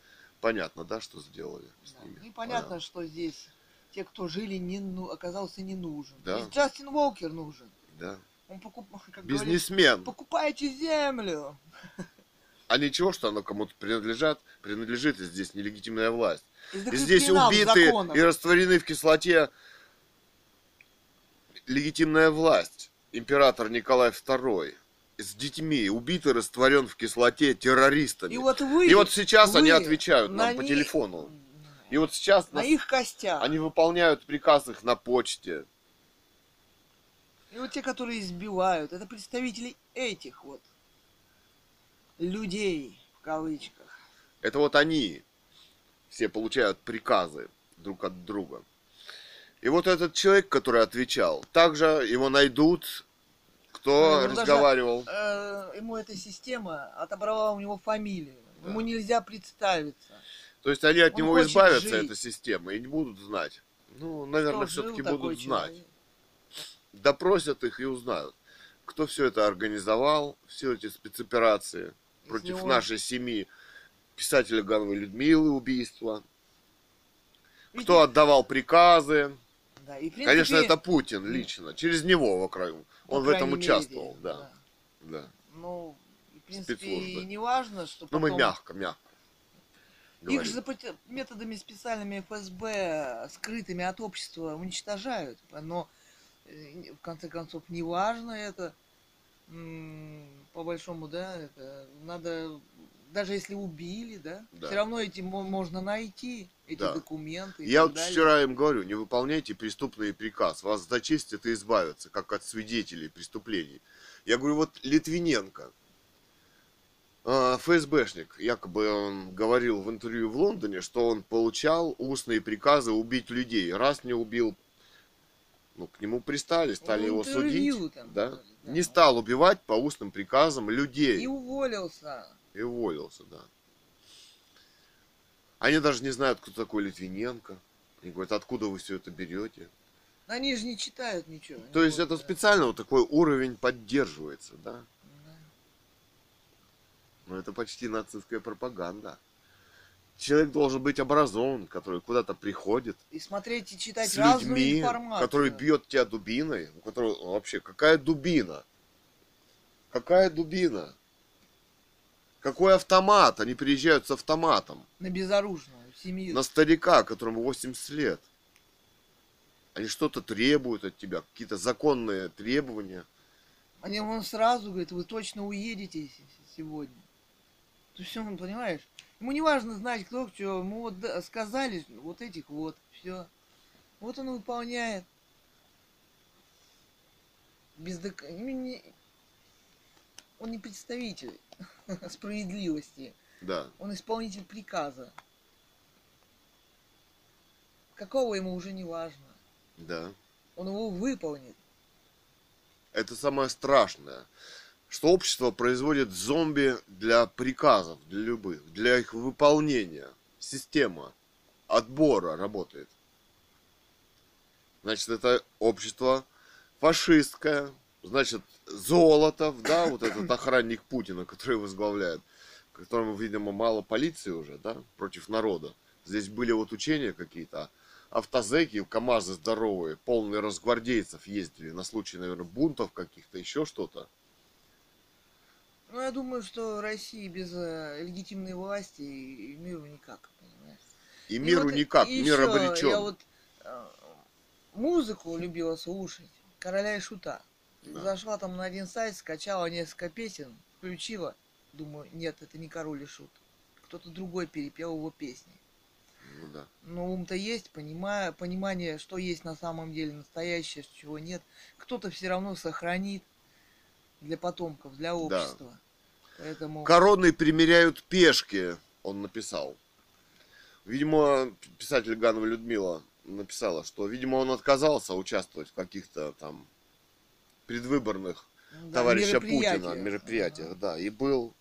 Понятно, да, что сделали с Да. ними? И понятно, что здесь те, кто жили, не, ну, оказался не нужен. Да. Здесь Джастин Волкер нужен. Да. Он покуп... как говорит, Бизнесмен. покупайте землю. А ничего, что оно кому-то принадлежат, принадлежит, и здесь нелегитимная власть. И И здесь убиты законах. и растворены в кислоте легитимная власть. Император Николай II с детьми убит и растворен в кислоте террористами. И вот вы, И вот сейчас вы они отвечают на нам по них- телефону. И вот сейчас На нас- их костях. они выполняют приказ их на почте. И вот те, которые избивают, это представители этих вот людей, в кавычках. Это вот они все получают приказы друг от друга. И вот этот человек, который отвечал, также его найдут, кто Ну, ему даже, разговаривал. Э, ему эта система отобрала у него фамилию. Да. Ему нельзя представиться. То есть они от он него избавятся, жить. эта система, и не будут знать. Ну, наверное, все-таки будут знать. человек. Допросят их и узнают. кто все это организовал, все эти спецоперации против он- нашей семьи, писателя Гановой Людмилы убийства, кто отдавал приказы. да, и, принципе, Конечно, это Путин лично, через него в по Он в этом крайней мере, участвовал, да, да. Ну, в принципе, Спецслужбы. и не важно, что Ну, мы потом- мягко, мягко. Их говорим. же запот- методами специальными ФСБ, скрытыми от общества, уничтожают. Но, в конце концов, не важно это. По большому, да, это надо, даже если убили, да, Да. все равно эти мо- можно найти, эти Да. документы. Я вот далее. вчера им говорю, не выполняйте преступный приказ, вас зачистят и избавятся, как от свидетелей преступлений. Я говорю, вот Литвиненко, а, ФСБшник, якобы он говорил в интервью в Лондоне, что он получал устные приказы убить людей. Раз не убил, ну, к нему пристали, стали Ну, его судить. там да? да. Не стал убивать по устным приказам людей. И уволился. И уволился, да. Они даже не знают, кто такой Литвиненко. Они говорят, откуда вы все это берете. Они же не читают ничего. То есть это да. специально вот такой уровень поддерживается, да? Да. Но это почти нацистская пропаганда. Человек должен быть образован, который куда-то приходит И смотреть и читать с разную людьми, информацию. который бьет тебя дубиной, у которого вообще какая дубина? Какая дубина? Какой автомат? Они приезжают с автоматом. На безоружную семью. на старика, которому 80 лет. Они что-то требуют от тебя, какие-то законные требования. Они он сразу говорит, вы точно уедете сегодня. То есть он, понимаешь, ему не важно знать, кто что, ему вот сказали, вот этих вот, все. Вот он выполняет. Без док... Он не представитель справедливости. Да, Он исполнитель приказа. Какого ему уже не важно. да. Он его выполнит. Это самое страшное, что общество производит зомби для приказов, для любых, для их выполнения. Система отбора работает. Значит, это общество фашистское, значит, Золотов, да, вот этот охранник Путина, который возглавляет, которому, видимо, мало полиции уже, да, против народа. Здесь были вот учения какие-то, автозеки, КАМАЗы здоровые, полные разгвардейцев ездили на случай, наверное, бунтов каких-то, еще что-то. Ну, я думаю, что России без э, легитимной власти и и миру никак, понимаешь? И И миру вот никак, и мир обречен. Я вот э, музыку любила слушать, Короля и Шута. Да. Зашла там на один сайт, скачала несколько песен, включила. Думаю, нет, это не Король и Шут. Кто-то другой перепел его песни. Ну да. Но ум-то есть, понимая, понимание, что есть на самом деле настоящее, чего нет. Кто-то все равно сохранит для потомков, для общества. Поэтому... Короны примеряют пешки, он написал. Видимо, писатель Ганова Людмила написала, что, видимо, он отказался участвовать в каких-то там предвыборных да, товарища. Путина мероприятиях, Ага. да, и был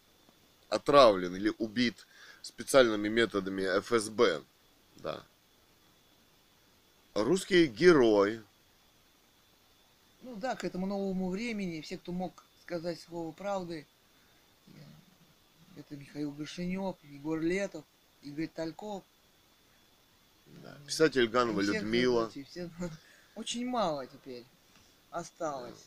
отравлен или убит специальными методами ФСБ, да. Русский герой, Ну да, к этому новому времени все, кто мог сказать слово правды, это Михаил Гашинев, Егор Летов, Игорь Тальков. да, писатель Ганова всех Людмила, выбрать, и все- Очень мало теперь осталось.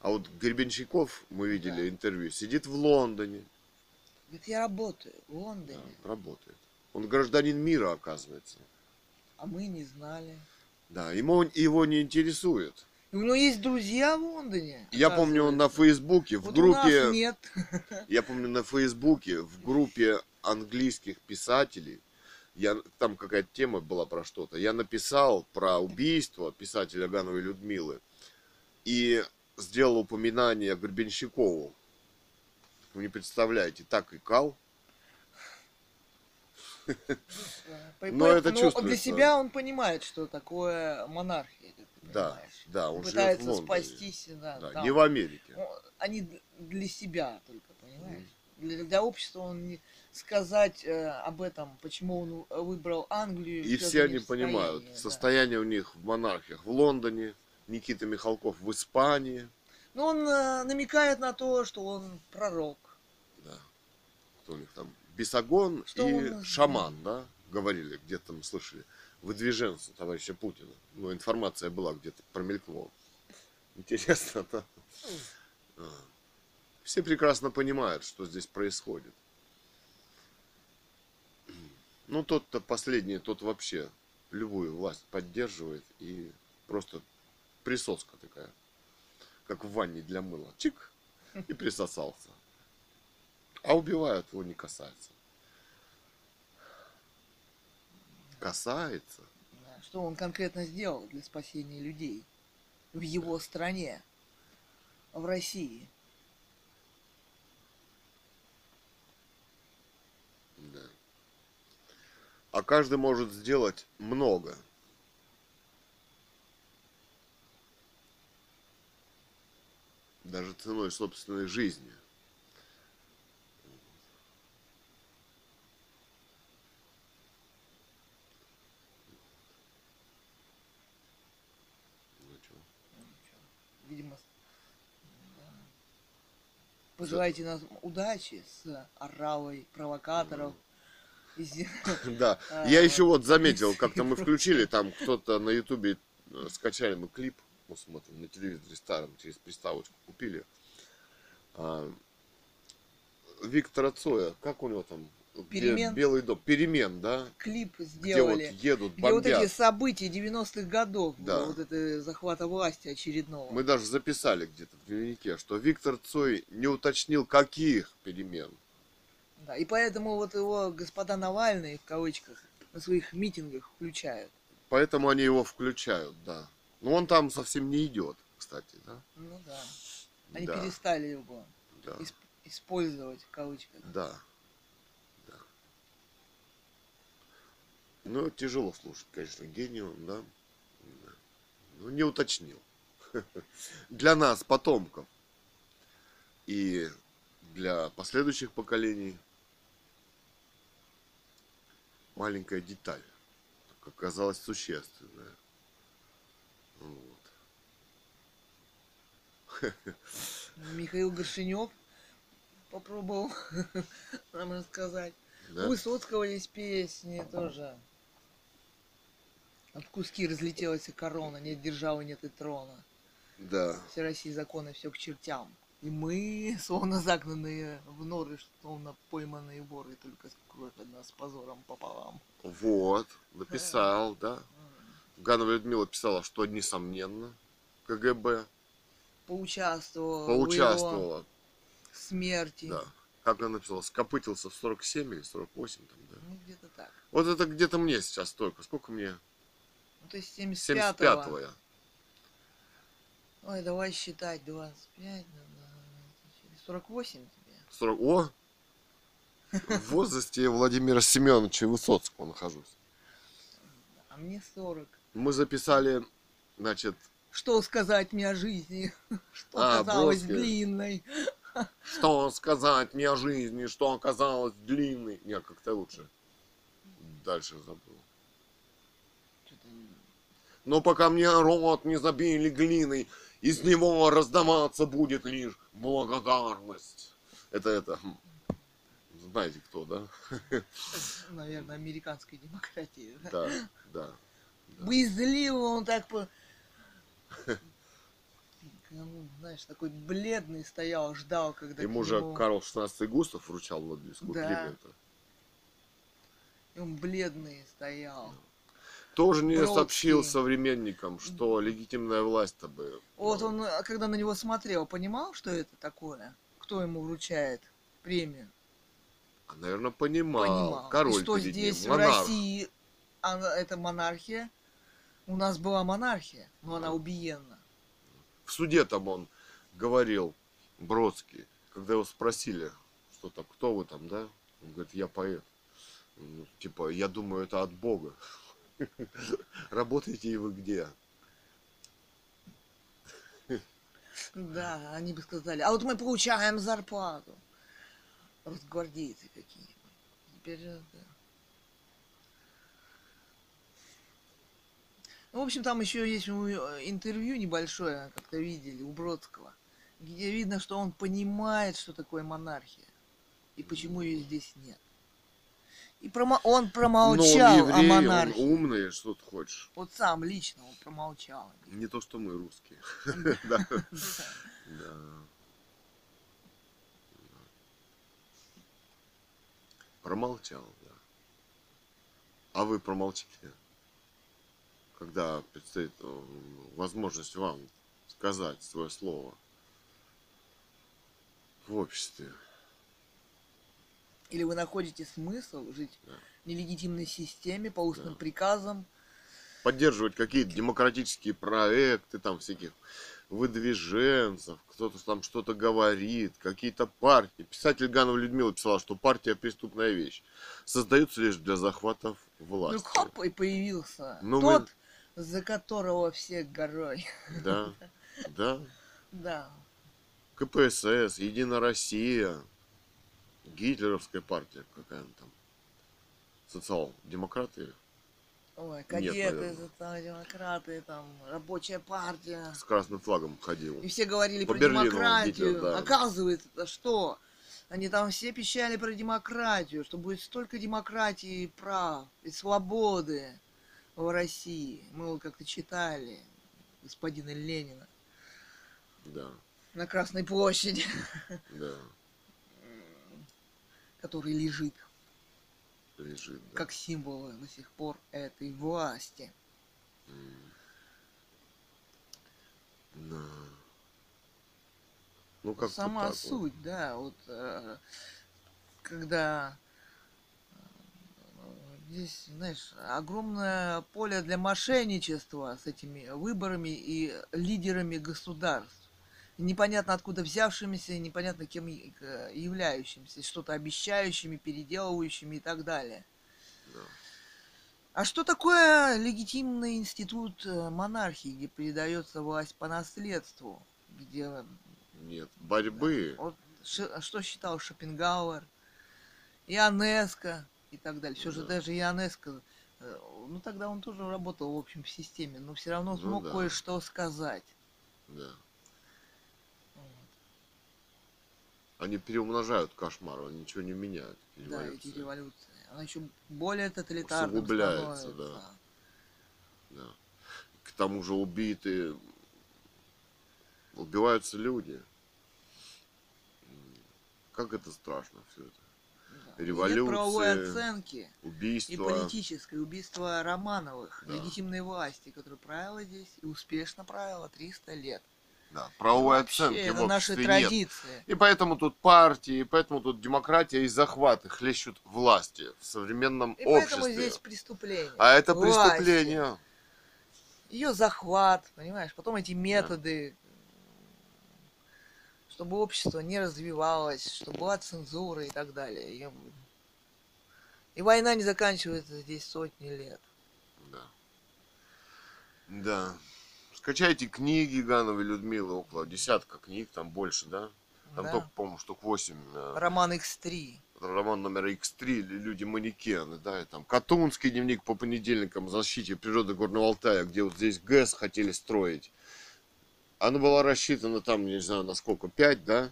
а вот Гребенщиков, мы видели интервью, сидит в Лондоне, Говорит, я работаю в да, Лондоне, работает. Он гражданин мира, оказывается. а мы не знали. Да, ему его не интересует. И у него есть друзья в Лондоне. Я помню, на. Фейсбуке, в Вот у нас группе, нет. я помню, на Фейсбуке, в группе английских писателей, я, там какая-то тема была про что-то, я написал про убийство писателя Гановой Людмилы и сделал упоминание Гребенщикову. Вы не представляете, так и кал. По- Но это для чувствуется. себя он понимает, что такое монархия, Да, да, он живет в Пытается Лондоне. спастись, да, Да, там. не в Америке. Ну, Они для себя только, понимаешь? Для, для общества он не сказать э, об этом, почему он выбрал Англию. И все они понимают, да. состояние у них в монархиях в Лондоне, Никита Михалков в Испании. Но он э, намекает на то, что он пророк. Да. Кто у них там? Бесогон Что и он- шаман, да? Говорили, где-то мы слышали. Выдвиженцы товарища Путина. Ну, информация была где-то, промелькнула. Интересно, да? А. Все прекрасно понимают, что здесь происходит. Ну, тот-то последний, тот вообще любую власть поддерживает и просто присоска такая, как в ванне для мыла. Чик, и присосался. А убивают его не касается. Касается. Что он конкретно сделал для спасения людей в его стране, в России. Да. А каждый может сделать много. Даже ценой собственной жизни. Ну чё? Видимо. Пожелайте нам удачи с оравой провокаторов. Да, А, я еще вот заметил, как-то мы включили, там кто-то на ютубе э, скачали мы клип, мы смотрим на телевизоре старом, через приставочку купили. А, Виктора Цоя, как у него там? Где Перемен? Белый дом. Перемен, да? Клип Где вот сделали. едут, Где вот эти бомбят. события 90-х годов, Да. было вот это захвата власти очередного. Мы даже записали где-то в дневнике, что Виктор Цой не уточнил, каких перемен. Да, и поэтому вот его господа Навальные, в кавычках, на своих митингах включают. Поэтому они его включают, да. Но он там совсем не идет, кстати, да? Ну да. Они Да, перестали его да. исп- использовать, в кавычках. Да. Ну, тяжело слушать, конечно, гений он, да. Ну, не уточнил. Для нас, потомков. И для последующих поколений маленькая деталь. Как оказалась существенная. Вот. Михаил Горшинев попробовал нам рассказать. Да? У Высоцкого есть песни тоже. От куски разлетелась и корона, нет державы, нет и трона. Да. Все России законы, все к чертям. И мы, словно загнанные в норы, словно пойманные воры, только кровь от нас с позором пополам. Вот. Написал, да. Ганова Людмила писала, что несомненно КГБ Поучаствовала, в его поучаствовала. смерти. Да. Как она написала, скопытился в 47 или 48 там, да. Ну, где-то так. Вот это где-то мне сейчас столько. Сколько мне? Ну, то есть 75 75-го я. Ой, давай считать. 25, да, да, 48 тебе. 40... О! В возрасте Владимира Семеновича Высоцкого нахожусь. А мне 40. Мы записали, значит, Что сказать мне о жизни? Что А, казалось Бродский. длинной? что сказать мне о жизни, что оказалось длинной. Не, как-то лучше. Дальше забыл. Но пока мне рот не забили глиной, из него раздаваться будет лишь благодарность. Это это. хм, Знаете кто, да? Наверное, американской демократии. да? Да, да. Боязливо он так по... Ну, знаешь, такой бледный стоял, ждал, когда Ему же нему- Карл XVI Густав вручал Нобелевскую Да. и он бледный стоял. Тоже не Бродский. сообщил современникам, что легитимная власть-то бы... Вот ну, он, а, когда на него смотрел, понимал, что это такое? Кто ему вручает премию? Наверное, понимал. Понимал. Король и что перед здесь, ним, в монарх. России, она- это монархия? У нас была монархия, но она убиенна. В суде там он говорил, Бродский, когда его спросили, что там, кто вы там, да? Он говорит, я поэт. Ну, типа, я думаю, это от Бога. Работаете и вы где? Да, они бы сказали, а вот мы получаем зарплату. Росгвардейцы какие-нибудь. Теперь, э, да. Ну, в общем, там еще есть э, интервью небольшое, как-то видели, у Бродского, где видно, что он понимает, что такое монархия и почему ее здесь нет. И промо- он Но промолчал он о еврей, он монархии. умный, что ты хочешь. Вот сам лично он промолчал. Не то, что мы русские. Да. Да. Промолчал, да. А вы промолчите, когда предстоит э, возможность вам сказать свое слово в обществе. Или вы находите смысл жить Да. в нелегитимной системе по устным Да. приказам, поддерживать какие-то демократические проекты, там всяких выдвиженцев, кто-то там что-то говорит, какие-то партии. Писатель Ганова Людмила писала, что партия преступная вещь. Создаются лишь для захватов власти. ну хоп, и появился Ну, мы- тот, за которого все горой. Да, да. Да. КПСС, Единая Россия, Гитлеровская партия, какая она там, социал-демократы Ой, кадеты, социал-демократы, там, рабочая партия. с красным флагом ходил. И все говорили По про Берлину демократию. Гитлер, да. Оказывается, это что? Они там все пищали про демократию, что будет столько демократии и прав, и свободы в России. Мы вот как-то читали господина Ленина Да, на Красной площади, да, который лежит лежит. Да. как символ до сих пор этой власти. Да. Ну как Сама суть, да, вот э, когда э, здесь, знаешь, огромное поле для мошенничества с этими выборами и лидерами государств. Непонятно откуда взявшимися, непонятно кем являющимися, что-то обещающими, переделывающими и так далее. Да. А что такое легитимный институт э, монархии, где передается власть по наследству, где Нет, борьбы. вот ш- что считал Шопенгауэр, Ионеско и так далее. Все же Да. даже Ионеско, э, ну тогда он тоже работал, в общем, в системе, но все равно Ну смог да. кое-что сказать. Да. Вот. Они переумножают кошмар, они ничего не меняют. Да, эти революции. Она еще более тоталитарным Усугубляется, становится. Да. К тому же убиты, убиваются люди. Как это страшно все это. Да. Революции, Нет правовой оценки и Убийства. политической. Убийство Романовых, Да. легитимной власти, которая правила здесь и успешно правила 300 лет. Да, правовой Вообще, оценки в это наши обществе нет. традиции. И поэтому тут партии, и поэтому тут демократия и захваты хлещут власти в современном И обществе. поэтому здесь преступление. А это власти. преступление. Ее захват, понимаешь? Потом эти методы, чтобы общество не развивалось, чтобы была цензура и так далее. И, и война не заканчивается здесь сотни лет. Да. Да. Скачайте книги Гановой Людмилы, около десятка книг, там больше, да? Там да? только, по-моему, штук 8. Роман X3. Роман номер X3, люди-манекены, да, и там Катунский дневник по понедельникам защите природы Горного Алтая, где вот здесь ГЭС хотели строить. Она была рассчитана там, не знаю, на сколько, 5, да?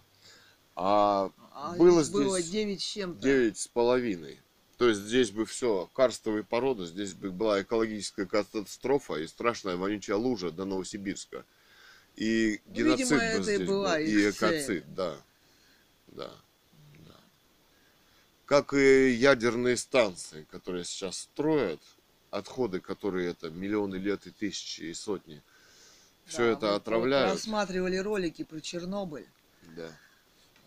А А Было здесь было здесь 9 с чем-то. девять с половиной. То есть здесь бы все, карстовые породы, здесь бы была экологическая катастрофа и страшная вонючая лужа до Новосибирска. И Ну, геноцид видимо, бы это и здесь была был, и экоцид, да. Да. да. Как и ядерные станции, которые сейчас строят, отходы, которые это миллионы лет и тысячи и сотни, все Да, это мы отравляют. Просматривали ролики про Чернобыль. Да.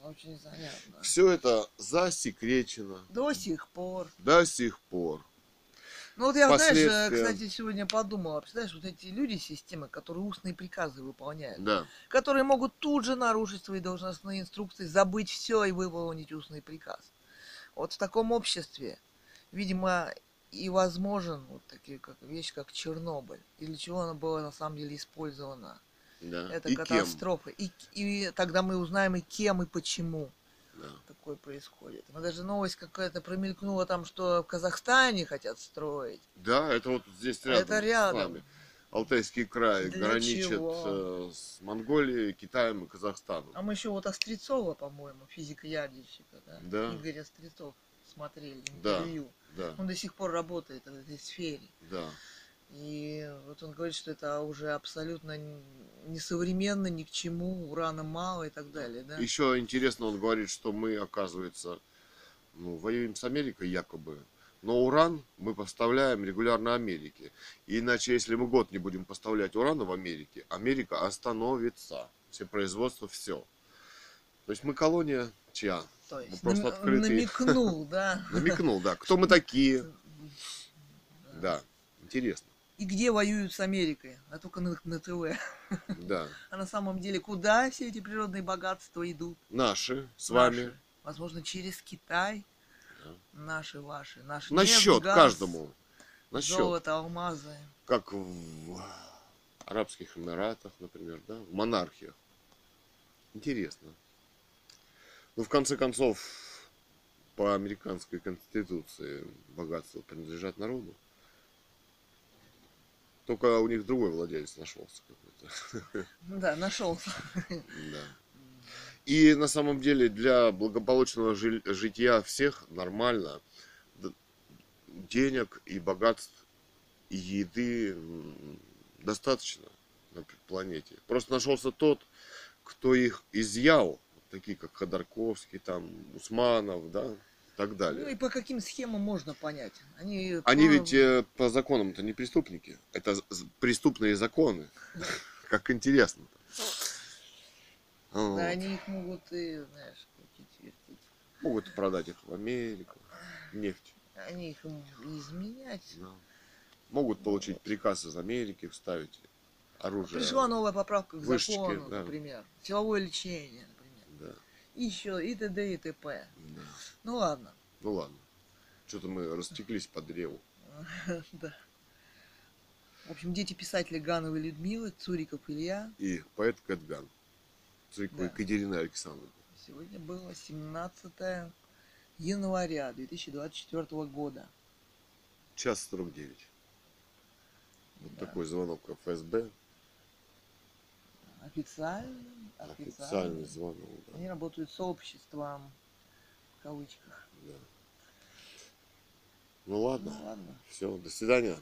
Очень занятно. Все это засекречено До сих пор. до сих пор. Ну вот я, знаешь, э, Последствия. кстати, сегодня подумала, представляешь, вот эти люди системы, которые устные приказы выполняют, Да. которые могут тут же нарушить свои должностные инструкции, забыть все и выполнить устный приказ. Вот в таком обществе, видимо, и возможен вот такие как вещь, как Чернобыль. И для чего она была на самом деле использована. Да. Это и кем? катастрофа. И, и тогда мы узнаем и кем, и почему Да. такое происходит. Но даже новость какая-то промелькнула там, что в Казахстане хотят строить. Да, это вот здесь рядом. Это с рядом. нами. Алтайский край Для граничит чего? э, с Монголией, Китаем и Казахстаном. А мы еще вот Острецова, по-моему, физика-ядерщика, да? Да. Игорь Острецов смотрели Да. интервью. Да, Он до сих пор работает в этой сфере. да. И вот он говорит, что это уже абсолютно несовременно, ни к чему, урана мало и так далее, да? Еще интересно, он говорит, что мы, оказывается, ну, воюем с Америкой якобы, но уран мы поставляем регулярно Америке. Иначе, если мы год не будем поставлять урана в Америке, Америка остановится. Все производство, все. То есть мы колония чья? То есть просто нам- открытый. намекнул, да? Намекнул, да. Кто мы такие? Да, интересно. И где воюют с Америкой? А только на, на ТВ. Да. А на самом деле, куда все эти природные богатства идут? Наши с Наши. вами. Возможно, через Китай. Да. Наши, ваши. Наши На нефть, счет газ, каждому. На счет. Золото, алмазы. как в Арабских Эмиратах, например, да, в монархиях. Интересно. Ну, в конце концов, по американской конституции богатство принадлежат народу. Только у них другой владелец нашелся какой-то. Да, нашел. Да. И на самом деле для благополучного жи- жития всех нормально денег и богатств и еды достаточно на планете. Просто нашелся тот, кто их изъял, такие как Ходорковский, там, Усманов, да, так Ну и далее. по каким схемам можно понять? Они, Они по- ведь э, по законам-то не преступники. Это преступные законы. Как интересно. Да, они их могут и, знаешь, крутить. Могут продать их в Америку, нефть. Они их изменять. Могут получить приказ из Америки, вставить оружие. Пришла новая поправка к закону, например. Силовое лечение, еще и т.д. и т.п. да. Ну ладно. Ну ладно. Что-то мы растеклись по древу. Да. В общем, дети писателя Гановой Людмилы, Цуриков Илья. И поэт Кэтган. Цурикова Да. Екатерина Александровна. Сегодня было 17 января 2024 года. Час 49. Вот Да. такой звонок ФСБ. Официальный официально. звонок. Да. Они работают с обществом, в кавычках. Да. Ну ладно. Ну ладно. Все, до свидания.